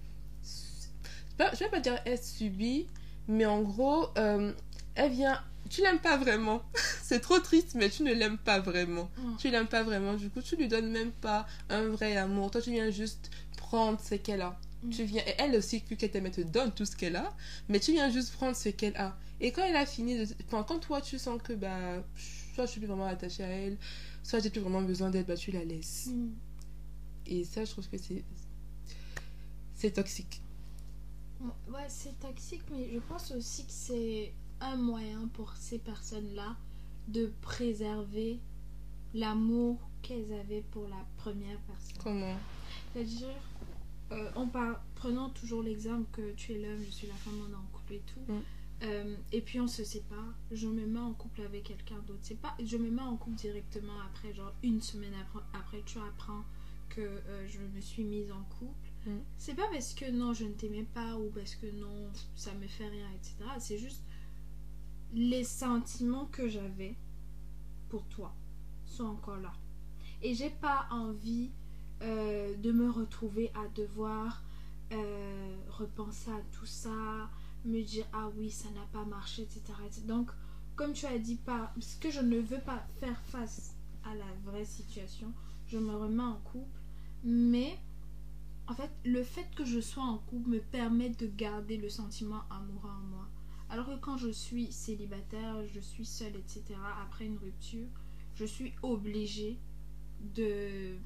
je vais- je vais pas dire elle subit, mais en gros, euh, elle vient. Tu l'aimes pas vraiment. <laughs> c'est trop triste, mais tu ne l'aimes pas vraiment. Mm. Tu l'aimes pas vraiment. Du coup, tu lui donnes même pas un vrai amour. Toi, tu viens juste prendre ce qu'elle a. Mm. Tu viens, et elle aussi, vu qu'elle t'aime, elle te donne tout ce qu'elle a, mais tu viens juste prendre ce qu'elle a. Et quand elle a fini, de... enfin, quand toi tu sens que bah, soit je suis plus vraiment attachée à elle, soit j'ai plus vraiment besoin d'elle, bah tu la laisses. Mm. Et ça, je trouve que c'est c'est toxique. Ouais, c'est toxique, mais je pense aussi que c'est un moyen pour ces personnes-là de préserver l'amour qu'elles avaient pour la première personne. Comment? C'est-à-dire, euh, en par- prenant toujours l'exemple que tu es l'homme, je suis la femme, on est en couple et tout. Mm. euh, et puis on se sépare, je me mets en couple avec quelqu'un d'autre. C'est pas, je me mets en couple directement après, genre une semaine après, après tu apprends que euh, je me suis mise en couple. Mm. C'est pas parce que non, je ne t'aimais pas ou parce que non, ça me fait rien, etc. C'est juste les sentiments que j'avais pour toi sont encore là. Et j'ai pas envie euh, de me retrouver à devoir euh, repenser à tout ça, me dire ah oui, ça n'a pas marché, etc. etc. Donc, comme tu as dit, pas, parce que je ne veux pas faire face à la vraie situation, je me remets en couple, mais en fait, le fait que je sois en couple me permet de garder le sentiment amoureux en moi. Alors que quand je suis célibataire, je suis seule, etc., après une rupture, je suis obligée de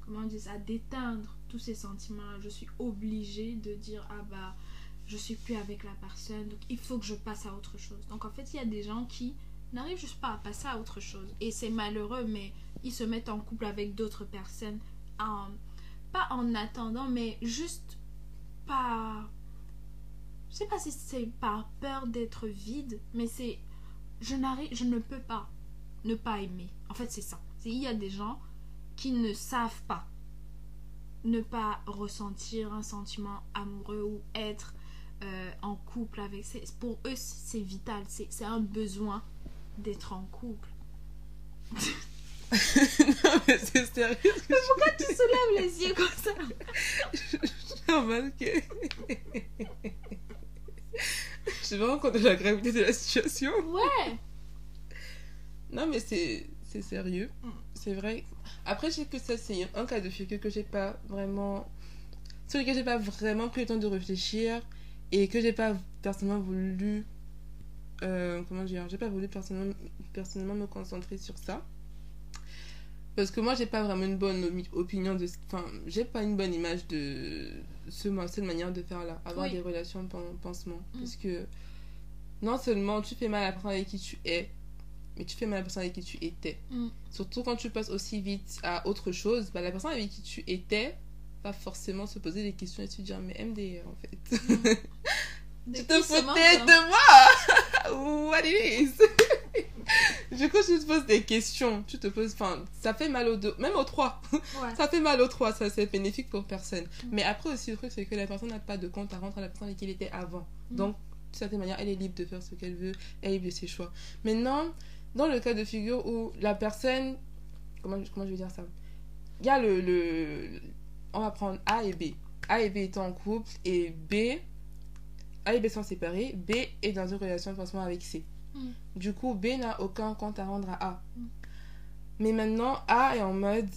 comment dit ça d'éteindre tous ces sentiments je suis obligée de dire ah bah je suis plus avec la personne donc il faut que je passe à autre chose donc en fait il y a des gens qui n'arrivent juste pas à passer à autre chose et c'est malheureux mais ils se mettent en couple avec d'autres personnes pas en attendant mais juste par je sais pas si c'est par peur d'être vide mais c'est je n'arrive je ne peux pas ne pas aimer. En fait c'est ça. Il y a des gens qui ne savent pas ne pas ressentir un sentiment amoureux ou être euh, en couple avec pour eux c'est vital. C'est un besoin d'être en couple <laughs> non, mais c'est sérieux. tu soulèves les yeux comme ça en mode que. Je rends compte de la gravité de la situation. ouais Non, mais c'est c'est sérieux. Mm. C'est vrai. Après, je sais que ça, c'est un cas de figure que j'ai pas vraiment. Sur lequel j'ai pas vraiment pris le temps de réfléchir et que j'ai pas personnellement voulu. euh, comment dire J'ai pas voulu personnellement, personnellement me concentrer sur ça. Parce que moi, j'ai pas vraiment une bonne opinion de. ce- Enfin, j'ai pas une bonne image de ce, cette manière de faire là. Avoir Oui. des relations pansement. Mm. Parce que non seulement tu fais mal à la personne avec qui tu es, mais tu fais mal à la personne avec qui tu étais. Mm. Surtout quand tu passes aussi vite à autre chose, bah, la personne avec qui tu étais va forcément se poser des questions et se dire mais MDR en fait. <laughs> De tu te foutais mentent, de moi? <laughs> What is? Du coup, tu te poses des questions. Tu te poses. Enfin, ça fait mal aux deux. Même aux trois. <laughs> Ouais. Ça fait mal aux trois. Ça, c'est bénéfique pour personne. Mm. Mais après aussi, le truc, c'est que la personne n'a pas de compte à rendre à la personne avec qui elle était avant. Mm. Donc, d'une certaine manière, elle est libre de faire ce qu'elle veut. Elle est libre de ses choix. Maintenant, dans le cas de figure où la personne. Comment, comment je vais dire ça? Il y a le, le. On va prendre A et B. A et B étant en couple et B. A et B sont séparés. B est dans une relation de avec C. Mm. Du coup, B n'a aucun compte à rendre à A. Mm. Mais maintenant, A est en mode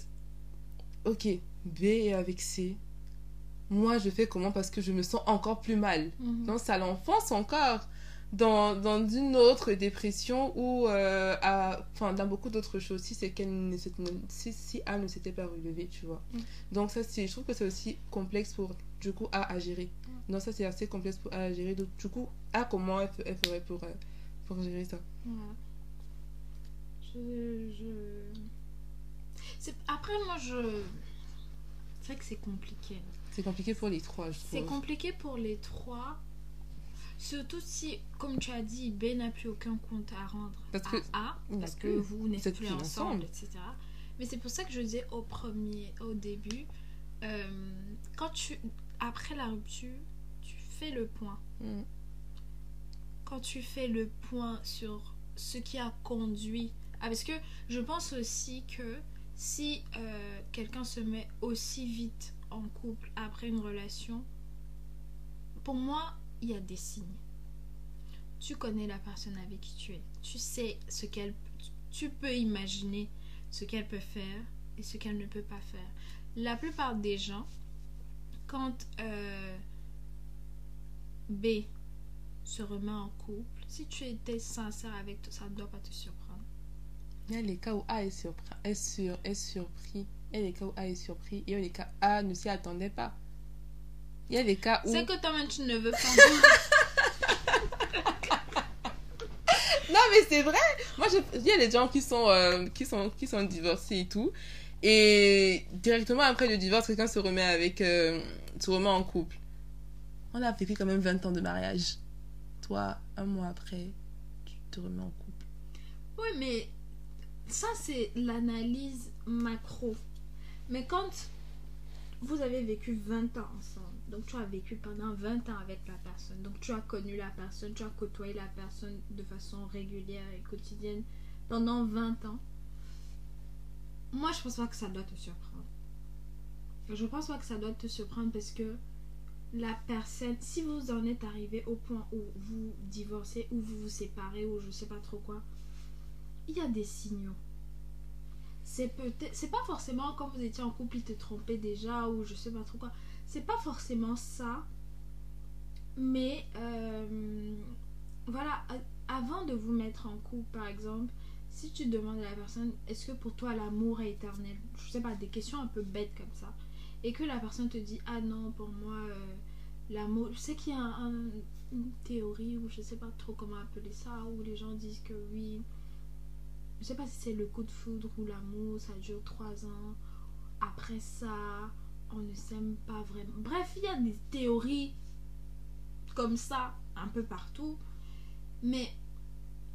Ok, B est avec C. Moi, je fais comment Parce que je me sens encore plus mal. Donc, ça l'enfonce encore dans, dans une autre dépression ou euh, à- enfin, dans beaucoup d'autres choses. Si, c'est qu'elle ne si, si A ne s'était pas relevée, tu vois. Mm. Donc, ça, je trouve que c'est aussi complexe pour, du coup, A à gérer. Mm. Donc, ça, c'est assez complexe pour A à gérer. Donc, du coup, A, comment elle ferait pour, euh, pour gérer ça. Je. je... Après, moi, je. C'est vrai que c'est compliqué. C'est compliqué pour les trois, je trouve. C'est compliqué pour les trois. Surtout si, comme tu as dit, B n'a plus aucun compte à rendre Parce à que A, parce que vous n'êtes êtes plus plus ensemble, ensemble. etc. Mais c'est pour ça que je disais au premier, au début, euh, quand tu, après la rupture, tu fais le point. Mm. Quand tu fais le point sur ce qui a conduit. Parce que je pense aussi que si euh, quelqu'un se met aussi vite en couple après une relation, pour moi, il y a des signes. Tu connais la personne avec qui tu es. Tu sais ce qu'elle. Tu peux imaginer ce qu'elle peut faire et ce qu'elle ne peut pas faire. La plupart des gens, quand euh, B se remet en couple, si tu étais sincère avec toi, ça ne doit pas te surprendre. Il y a les cas où A est surpris, est, sur, est surpris. Il y a les cas où A est surpris. Il y a les cas où A ne s'y attendait pas. Il y a des cas où. C'est que toi-même tu ne veux pas. <laughs> Non, mais c'est vrai. Moi, je- il y a des gens qui sont, euh, qui, sont, qui sont divorcés et tout. Et directement après le divorce, quelqu'un se remet avec. euh, se remet en couple. On a vécu quand même 20 ans de mariage. Un mois après, tu te remets en couple. Oui, mais ça, c'est l'analyse macro. Mais quand vous avez vécu 20 ans ensemble, donc tu as vécu pendant 20 ans avec la personne, donc tu as connu la personne, tu as côtoyé la personne de façon régulière et quotidienne pendant 20 ans, moi, je pense pas que ça doit te surprendre. Je pense pas que ça doit te surprendre parce que la personne, si vous en êtes arrivé au point où vous divorcez, ou vous vous séparez, ou je sais pas trop quoi, il y a des signaux. C'est peut-être, c'est pas forcément quand vous étiez en couple, il te trompait déjà, ou je sais pas trop quoi. C'est pas forcément ça. Mais euh, voilà, avant de vous mettre en couple, par exemple, si tu demandes à la personne, est-ce que pour toi l'amour est éternel? Je sais pas, des questions un peu bêtes comme ça. Et que la personne te dit, ah non, pour moi, euh, l'amour. Je sais qu'il y a un- un- une théorie, ou je sais pas trop comment appeler ça, où les gens disent que oui. Je sais pas si c'est le coup de foudre ou l'amour, ça dure trois ans. Après ça, on ne s'aime pas vraiment. Bref, il y a des théories comme ça un peu partout. Mais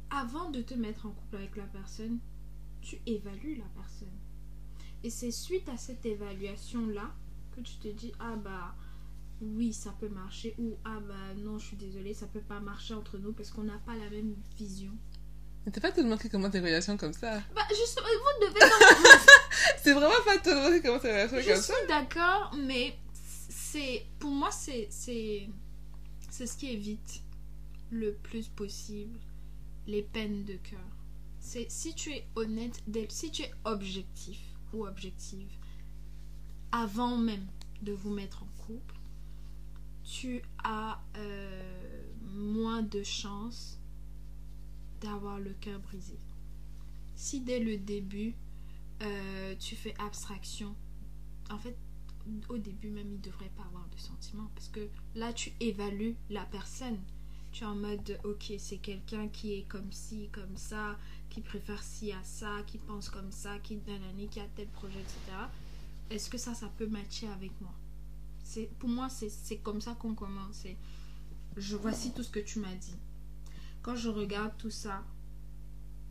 avant de te mettre en couple avec la personne, tu évalues la personne. Et c'est suite à cette évaluation-là que tu te dis, ah bah oui, ça peut marcher, ou ah bah non, je suis désolée, ça peut pas marcher entre nous parce qu'on n'a pas la même vision. Mais t'as pas tout demandé comment tes relations comme ça. Bah justement, vous devez. <laughs> C'est vraiment pas tout demandé comment tes relations Je comme ça. suis d'accord, mais c'est pour moi c'est c'est ce qui évite le plus possible les peines de cœur. C'est si tu es honnête, si tu es objectif objective avant même de vous mettre en couple, tu as euh, moins de chances d'avoir le cœur brisé. Si dès le début euh, tu fais abstraction, en fait, au début même, il ne devrait pas avoir de sentiments parce que là, tu évalues la personne. Tu es en mode, ok, c'est quelqu'un qui est comme ci, comme ça, qui préfère ci à ça, qui pense comme ça, qui nanani, qui a tel projet, etc. Est-ce que ça, ça peut matcher avec moi? C'est Pour moi, c'est comme ça qu'on commence. Je voici tout ce que tu m'as dit. Quand je regarde tout ça,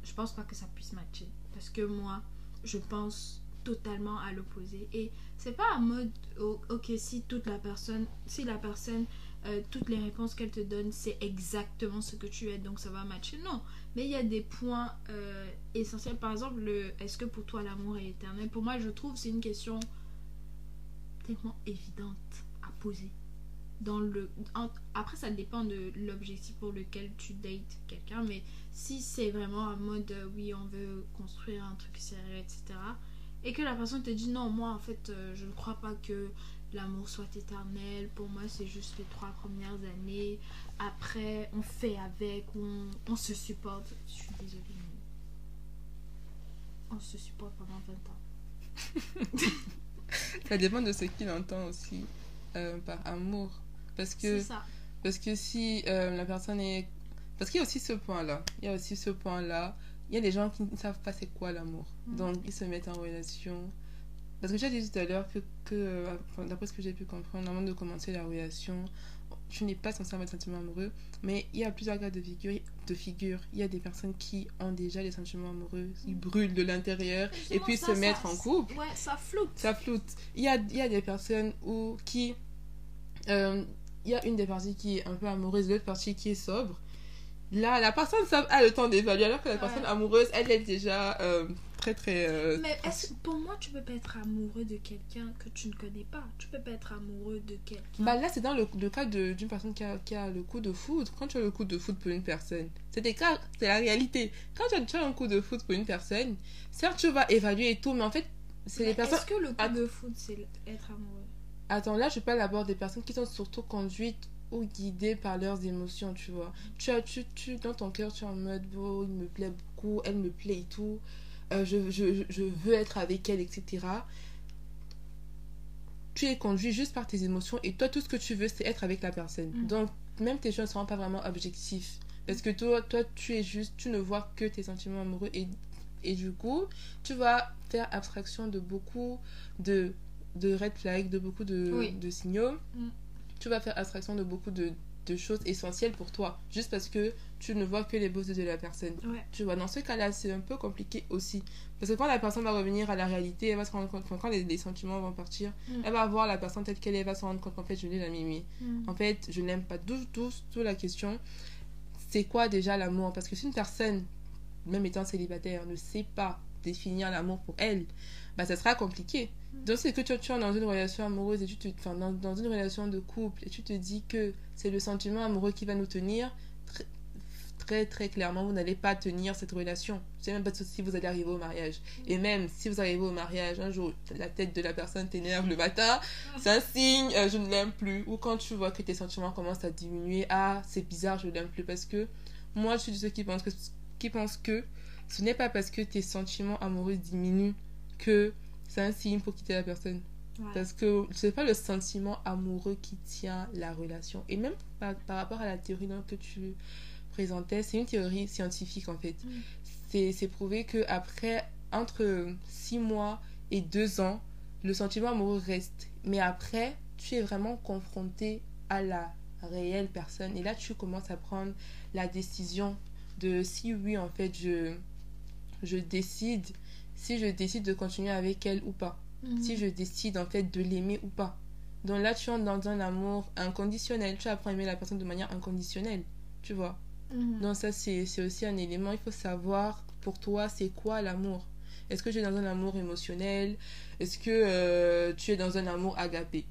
je pense pas que ça puisse matcher. Parce que moi, je pense totalement à l'opposé. Et c'est pas en mode, oh, ok, si toute la personne, si la personne, euh, toutes les réponses qu'elle te donne, c'est exactement ce que tu es, donc ça va matcher. Non, mais il y a des points euh, essentiels. Par exemple, le est-ce que pour toi l'amour est éternel? Pour moi, je trouve c'est une question tellement évidente à poser. Après, ça dépend de l'objectif pour lequel tu dates quelqu'un, mais si c'est vraiment en mode euh, oui, on veut construire un truc sérieux, etc. Et que la personne te dit non, moi en fait, je ne crois pas que l'amour soit éternel. Pour moi, c'est juste les trois premières années. Après, on fait avec, on, on se supporte. Je suis désolée, mais on se supporte pendant 20 ans. <laughs> Ça dépend de ce qu'il entend aussi euh, par amour. Parce que, ça. parce que si euh, la personne est. Parce qu'il y a aussi ce point-là. Il y a aussi ce point-là. Il y a des gens qui ne savent pas c'est quoi l'amour. Mhm. Donc ils se mettent en relation. Parce que j'ai dit tout à l'heure que, que euh, d'après ce que j'ai pu comprendre, avant de commencer la relation, tu n'es pas censé avoir des sentiments amoureux. Mais il y a plusieurs cas de figure. De figure. Il y a des personnes qui ont déjà des sentiments amoureux, ils brûlent de l'intérieur et puis ça, se ça- mettre en couple. Ouais, ça floute. Ça floute. Il y a, il y a des personnes où, qui. euh, il y a une des parties qui est un peu amoureuse, l'autre partie qui est sobre. Là, la personne a le temps d'évaluer, alors que la Ouais. personne amoureuse, elle est déjà euh, très très. euh, Mais est-ce que pour moi, tu peux pas être amoureux de quelqu'un que tu ne connais pas. Tu peux pas être amoureux de quelqu'un. Bah là, c'est dans le, le cas de- d'une personne qui a, qui a le coup de foudre. Quand tu as le coup de foudre pour une personne, c'est des cas, c'est la réalité. Quand tu as, tu as un coup de foudre pour une personne, certes, tu vas évaluer et tout, mais en fait, c'est Mais les personnes. Est-ce que le coup Att- de foot, c'est être amoureux? Attends, là, je parle d'abord des personnes qui sont surtout conduites ou guidées par leurs émotions, tu vois. Tu as, tu, tu, dans ton cœur, tu es en mode, bon, il me plaît beaucoup, elle me plaît et tout, euh, je, je, je veux être avec elle, etc. Tu es conduit juste par tes émotions et toi, tout ce que tu veux, c'est être avec la personne. Mm. Donc, même tes choix ne seront pas vraiment objectifs. Parce que toi, toi, tu es juste, tu ne vois que tes sentiments amoureux et, et du coup, tu vas faire abstraction de beaucoup de, de red flags, de beaucoup de, Oui. de signaux. Mm. Tu vas faire abstraction de beaucoup de, de choses essentielles pour toi, juste parce que tu ne vois que les beaux yeux de la personne. Ouais. Tu vois, dans ce cas-là, c'est un peu compliqué aussi. Parce que quand la personne va revenir à la réalité, elle va se rendre compte, quand les, les sentiments vont partir, Mm. elle va voir la personne telle qu'elle est, elle va se rendre compte qu'en fait, je l'ai la mimi. Mm. En fait, je n'aime pas du tout, tout la question. C'est quoi déjà l'amour? Parce que si une personne, même étant célibataire, ne sait pas définir l'amour pour elle, bah ça sera compliqué. Donc c'est que tu, tu es dans une relation amoureuse et tu te, enfin dans, dans une relation de couple et tu te dis que c'est le sentiment amoureux qui va nous tenir. Très très, clairement, vous n'allez pas tenir cette relation. Je sais même pas si vous allez arriver au mariage. Et même si vous arrivez au mariage, un jour, la tête de la personne t'énerve le matin, c'est un signe, euh, je ne l'aime plus. Ou quand tu vois que tes sentiments commencent à diminuer, ah, c'est bizarre, je ne l'aime plus. Parce que moi, je suis de ceux qui pensent que ce n'est pas parce que tes sentiments amoureux diminuent que c'est un signe pour quitter la personne. Ouais. Parce que c'est pas le sentiment amoureux qui tient la relation. Et même par, par rapport à la théorie que tu présentais, c'est une théorie scientifique en fait. Mm. C'est c'est prouvé que après entre 6 mois et 2 ans, le sentiment amoureux reste. Mais après, tu es vraiment confronté à la réelle personne. Et là, tu commences à prendre la décision de si oui, en fait, je, je décide, si je décide de continuer avec elle ou pas Mhm. si je décide en fait de l'aimer ou pas. Donc là, tu entres dans un amour inconditionnel. Tu apprends à aimer la personne de manière inconditionnelle. Tu vois. Mhm. Donc ça, c'est c'est aussi un élément. Il faut savoir pour toi, c'est quoi l'amour? Est-ce que tu es dans un amour émotionnel? Est-ce que euh, tu es dans un amour agapé?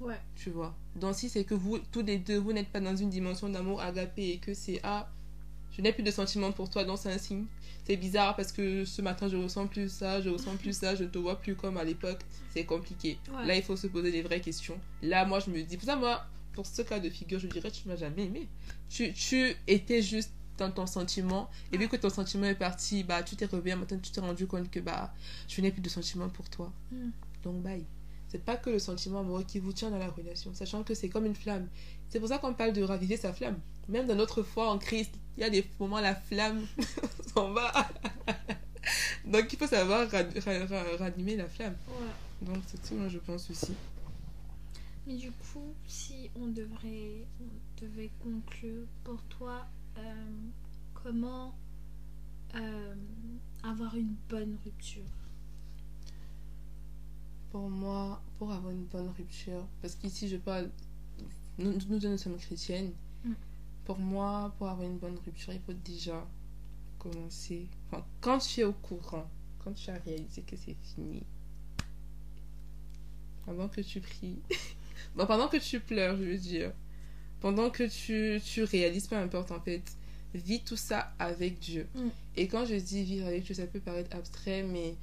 Ouais. Tu vois. Donc si c'est que vous, tous les deux, vous n'êtes pas dans une dimension d'amour agapé et que c'est ah, je n'ai plus de sentiments pour toi, donc c'est un signe. C'est bizarre parce que ce matin je ressens plus ça, je ressens plus ça, je ne te vois plus comme à l'époque. C'est compliqué. Ouais. Là, il faut se poser des vraies questions. Là, moi, je me dis, pour ça, moi, pour ce cas de figure, je dirais, tu m'as jamais aimé. Tu, tu étais juste dans ton sentiment. Et vu que ton sentiment est parti, bah, tu t'es réveillé, maintenant, tu t'es rendu compte que, bah, je n'ai plus de sentiments pour toi. Mm. Donc, bye. C'est pas que le sentiment amoureux qui vous tient dans la relation, sachant que c'est comme une flamme. C'est pour ça qu'on parle de raviver sa flamme. Même dans notre foi en Christ, il y a des moments, la flamme <laughs> s'en va. Donc, il faut savoir ra- ra- ra- ranimer la flamme. Ouais. Donc, c'est tout, moi, je pense aussi. Mais du coup, si on devrait, on devait conclure, pour toi, euh, comment euh, avoir une bonne rupture? Pour moi, pour avoir une bonne rupture, parce qu'ici je parle, nous, nous sommes chrétiennes, Mm. Pour moi, pour avoir une bonne rupture, il faut déjà commencer. Enfin, quand tu es au courant, quand tu as réalisé que c'est fini, avant que tu pries, <laughs> bon, pendant que tu pleures, je veux dire, pendant que tu, tu réalises, peu importe en fait, vis tout ça avec Dieu. Mm. Et quand je dis vivre avec Dieu, ça peut paraître abstrait, mais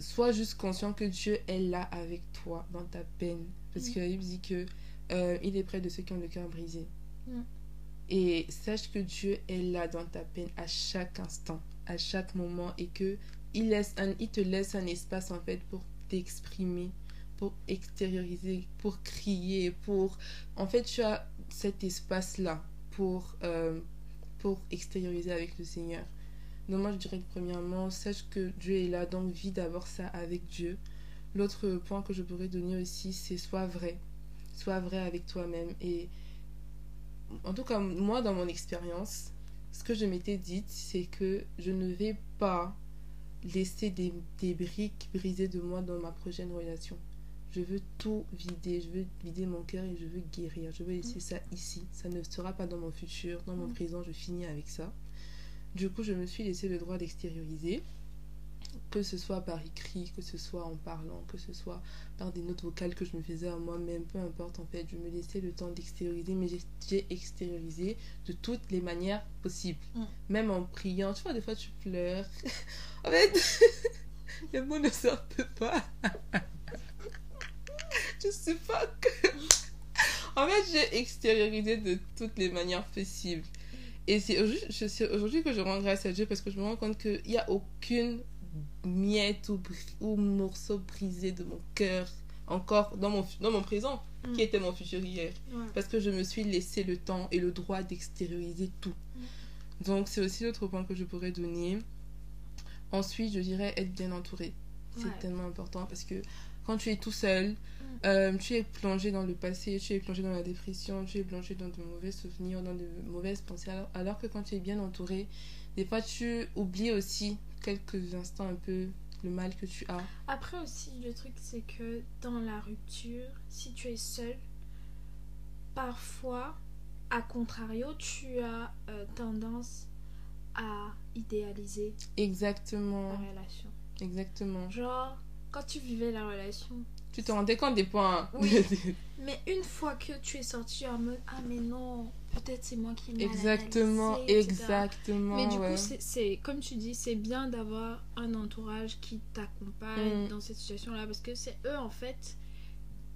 sois juste conscient que Dieu est là avec toi dans ta peine. Parce Mm. que la Bible dit que euh, il est près de ceux qui ont le cœur brisé. Mm. Et sache que Dieu est là dans ta peine à chaque instant, à chaque moment, et que il, laisse un, il te laisse un espace en fait pour t'exprimer, pour extérioriser, pour crier, pour... En fait, tu as cet espace-là pour, euh, pour extérioriser avec le Seigneur. Donc moi, je dirais que premièrement, sache que Dieu est là, donc vis d'abord ça avec Dieu. L'autre point que je pourrais donner aussi, c'est sois vrai. sois vrai avec toi-même. Et en tout cas, moi, dans mon expérience, ce que je m'étais dit, c'est que je ne vais pas laisser des, des briques brisées de moi dans ma prochaine relation. Je veux tout vider, je veux vider mon cœur et je veux guérir. Je veux laisser ça ici. Ça ne sera pas dans mon futur, dans mon Mm. présent, je finis avec ça. Du coup, je me suis laissé le droit d'extérioriser, que ce soit par écrit, que ce soit en parlant, que ce soit par des notes vocales que je me faisais à moi-même, peu importe en fait, je me laissais le temps d'extérioriser, mais j'ai- extériorisé de toutes les manières possibles, Mm. même en priant. Tu vois, des fois tu pleures. <laughs> en fait, <laughs> les mots ne sortent pas. <laughs> je sais pas que. En fait, j'ai extériorisé de toutes les manières possibles. Et c'est aujourd'hui, je- c'est aujourd'hui que je rends grâce à Dieu parce que je me rends compte qu'il n'y a aucune miette ou, ou morceau brisé de mon cœur encore dans mon, dans mon présent Mm. qui était mon futur hier. Ouais. Parce que je me suis laissé le temps et le droit d'extérioriser tout. Donc c'est aussi l'autre point que je pourrais donner. Ensuite, je dirais être bien entouré. C'est Ouais. tellement important parce que quand tu es tout seul, euh, tu es plongé dans le passé, tu es plongé dans la dépression, tu es plongé dans de mauvais souvenirs, dans de mauvaises pensées. Alors, alors que quand tu es bien entouré, des fois tu oublies aussi quelques instants un peu le mal que tu as. Après aussi, le truc, c'est que dans la rupture, si tu es seul, parfois, à contrario, tu as euh, tendance à idéaliser Exactement, la relation. exactement. Genre, quand tu vivais la relation, Tu te rendais compte des points. Oui. <laughs> mais une fois que tu es sorti en mode Ah, mais non, peut-être c'est moi qui exactement, exactement. Mais du ouais. coup, c'est- comme tu dis, c'est bien d'avoir un entourage qui t'accompagne Mm. dans cette situation-là parce que c'est eux en fait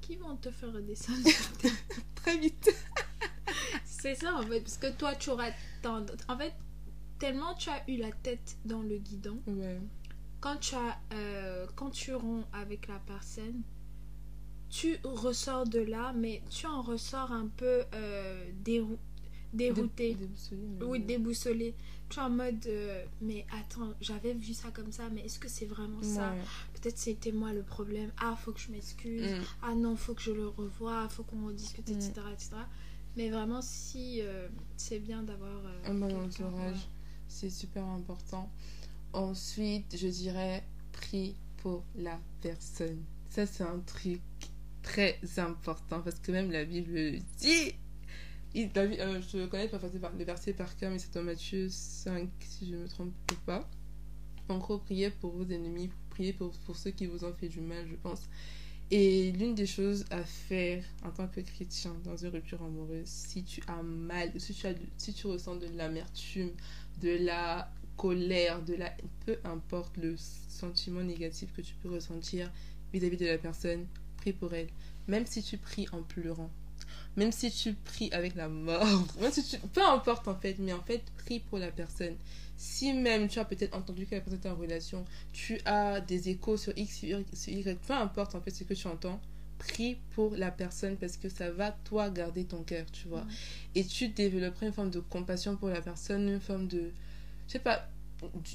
qui vont te faire redescendre. <laughs> très vite. c'est ça en fait, parce que toi tu auras tendance. En fait, tellement tu as eu la tête dans le guidon, Ouais. quand tu, as, euh, quand tu romps avec la personne, tu ressors de là, mais tu en ressors un peu euh, dérou- dérouté. Dé- déboussolé, mais Oui, ouais. déboussolé. Tu es en mode, euh, mais attends, j'avais vu ça comme ça, mais est-ce que c'est vraiment ça Ouais. Peut-être c'était moi le problème. Ah, faut que je m'excuse. Mm. Ah non, faut que je le revoie, faut qu'on rediscute, Mm. etc., etc. Mais vraiment, si euh, c'est bien d'avoir euh, Un bon entourage. ouais. C'est super important. Ensuite, je dirais prie pour la personne. Ça, c'est un truc très important parce que même la Bible le dit. Il, euh, je connais pas forcément le verset par cœur, mais c'est dans Matthieu 5, si je ne me trompe pas. En gros, priez pour vos ennemis, priez pour, pour ceux qui vous ont fait du mal, je pense. Et l'une des choses à faire en tant que chrétien dans une rupture amoureuse, si tu as mal, si tu, as, si tu ressens de l'amertume, de la colère, de la... Peu importe le sentiment négatif que tu peux ressentir vis-à-vis de la personne, prie pour elle. Même si tu pries en pleurant. Même si tu pries avec la mort. <laughs> Même si tu... Peu importe en fait, mais en fait, prie pour la personne. Si même tu as peut-être entendu que la personne est en relation, tu as des échos sur X, sur Y, peu importe en fait ce que tu entends, prie pour la personne parce que ça va toi garder ton cœur, tu vois. Et tu développeras une forme de compassion pour la personne, une forme de... Je sais pas,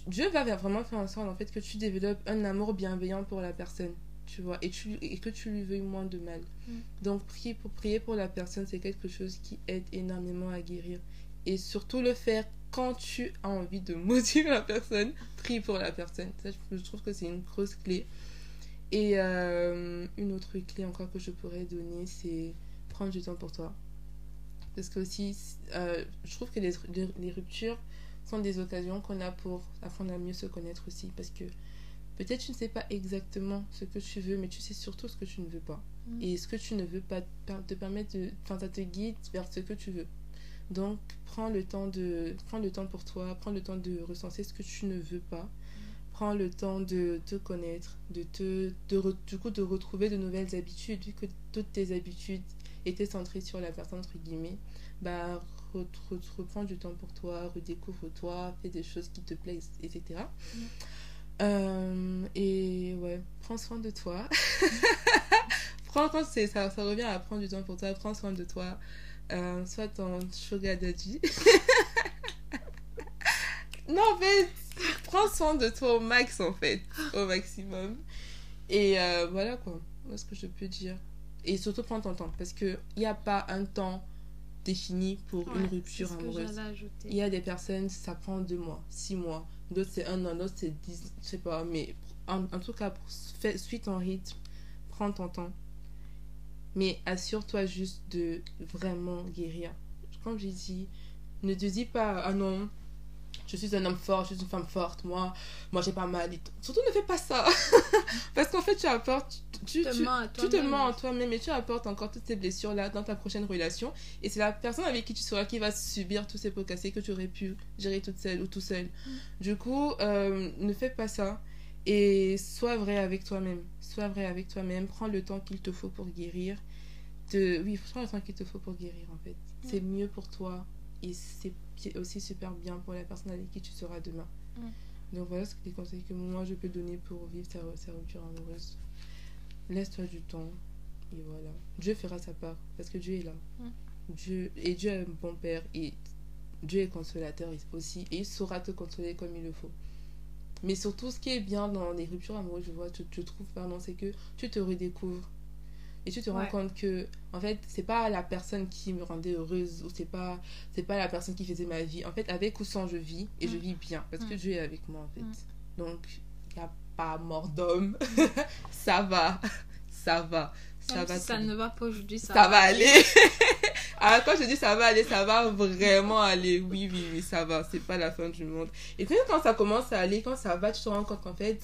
Dieu va vraiment faire en sorte en fait que tu développes un amour bienveillant pour la personne, tu vois, et, tu, et que tu lui veuilles moins de mal. Mm. Donc prier pour, prier pour la personne, c'est quelque chose qui aide énormément à guérir. Et surtout le faire quand tu as envie de <laughs> maudire la personne, prie pour la personne. Ça, je, je trouve que c'est une grosse clé. Et euh, une autre clé encore que je pourrais donner, c'est prendre du temps pour toi. Parce que aussi, euh, je trouve que les, les, les ruptures sont des occasions qu'on a pour apprendre à mieux se connaître aussi. Parce que peut-être tu ne sais pas exactement ce que tu veux, mais tu sais surtout ce que tu ne veux pas. Mm. Et ce que tu ne veux pas te permettre de. Enfin, ça te guide vers ce que tu veux. Donc, prends le temps de prends le temps pour toi, prends le temps de recenser ce que tu ne veux pas. Prends le temps de te connaître, de te de re- du coup de retrouver de nouvelles habitudes vu que toutes tes habitudes étaient centrées sur la personne entre guillemets. Bah re- re- reprends du temps pour toi, redécouvre-toi, fais des choses qui te plaisent, etc. Euh, et ouais, prends soin de toi. <laughs> prends quand c'est ça, ça revient à prendre du temps pour toi, prends soin de toi. Euh, soit ton sugar daddy. <laughs> non, fait, prends soin de toi au max, en fait, au maximum. Et euh, voilà quoi, moi ce que je peux dire. Et surtout, prends ton temps. Parce qu'il n'y a pas un temps défini pour une rupture que amoureuse. Il y a des personnes, ça prend deux mois, six mois. D'autres, c'est un an. D'autres, c'est dix. Je sais pas. Mais en, tout cas, pour, fais, suis ton rythme. Prends ton temps. Mais assure-toi juste de vraiment guérir. Comme j'ai dit, ne te dis pas, ah non, je suis un homme fort, je suis une femme forte, moi, moi j'ai pas mal. et tout. Surtout ne fais pas ça. <laughs> Parce qu'en fait, tu apportes. Tu, Tu te mens à toi-même. mens en toi-même et tu apportes encore toutes ces blessures-là dans ta prochaine relation. Et c'est la personne avec qui tu seras qui va subir tous ces pots cassés que tu aurais pu gérer toute seule ou tout seul. Du coup, euh, ne fais pas ça. Et sois vrai avec toi-même. Sois vrai avec toi-même. Prends le temps qu'il te faut pour guérir. Oui, prends le temps qu'il te faut pour guérir, en fait. C'est mieux pour toi. Et c'est aussi super bien pour la personne avec qui tu seras demain. Mm. Donc voilà ce que les conseils que moi je peux donner pour vivre sa, sa rupture amoureuse. Laisse-toi du temps. Et voilà. Dieu fera sa part. Parce que Dieu est là. Mm. Dieu, et Dieu est un bon père. Et Dieu est consolateur aussi. Et il saura te consoler comme il le faut. Mais surtout, ce qui est bien dans les ruptures amoureuses, je vois, je, je trouve, pardon, c'est que tu te redécouvres. Et tu te rends Ouais. compte que, en fait, c'est pas la personne qui me rendait heureuse ou c'est pas, c'est pas la personne qui faisait ma vie. En fait, avec ou sans, je vis et je Mm. vis bien parce que Mm. Dieu est avec moi, en fait. Mm. Donc, il n'y a pas mort d'homme. <laughs> ça va. Ça va. Ça Même va. si ça ne va pas aujourd'hui, ça, ça va aller. <laughs> ah, quand je dis ça va aller, ça va vraiment aller. Oui, oui, oui, ça va. C'est pas la fin du monde. Et puis quand ça commence à aller, quand ça va, tu te rends compte qu'en fait.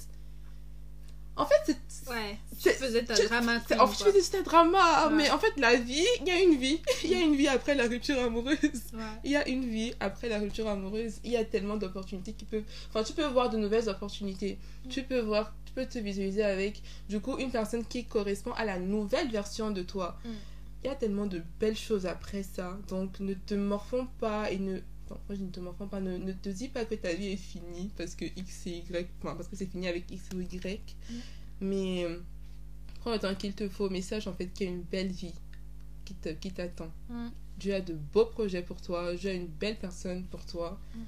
En fait, c'est. Ouais, tu faisais ta drama En fait, je faisais juste un drama. Ouais. Mais en fait, la vie, il y a une vie. <laughs> Il y a une vie après la rupture amoureuse. Ouais. Il y a une vie après la rupture amoureuse. Il y a tellement d'opportunités qui peuvent. Enfin, tu peux voir de nouvelles opportunités. Mm. Tu peux voir, tu peux te visualiser avec, du coup, une personne qui correspond à la nouvelle version de toi. Mm. Il y a tellement de belles choses après ça. Donc, ne te morfonds pas et ne. Moi, je ne te morfonds pas. Ne, ne te dis pas que ta vie est finie parce que X et Y. Enfin, parce que c'est fini avec X ou Y. Mm. Mais. euh, Prends le temps qu'il te faut. Mais sache en fait qu'il y a une belle vie qui te- qui t'attend. Mm. Dieu a de beaux projets pour toi. Dieu a une belle personne pour toi. Mm.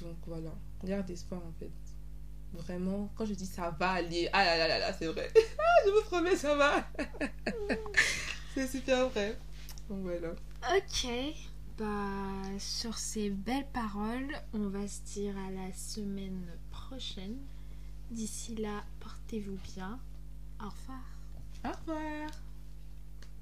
Donc voilà, garde espoir en fait. Vraiment, quand je dis ça va aller, ah là là là là, c'est vrai. <laughs> Ah, je vous promets, ça va. <laughs> c'est super vrai. Donc voilà. Ok. Bah, sur ces belles paroles, on va se dire à la semaine prochaine. D'ici là, portez-vous bien. Au revoir. Au revoir.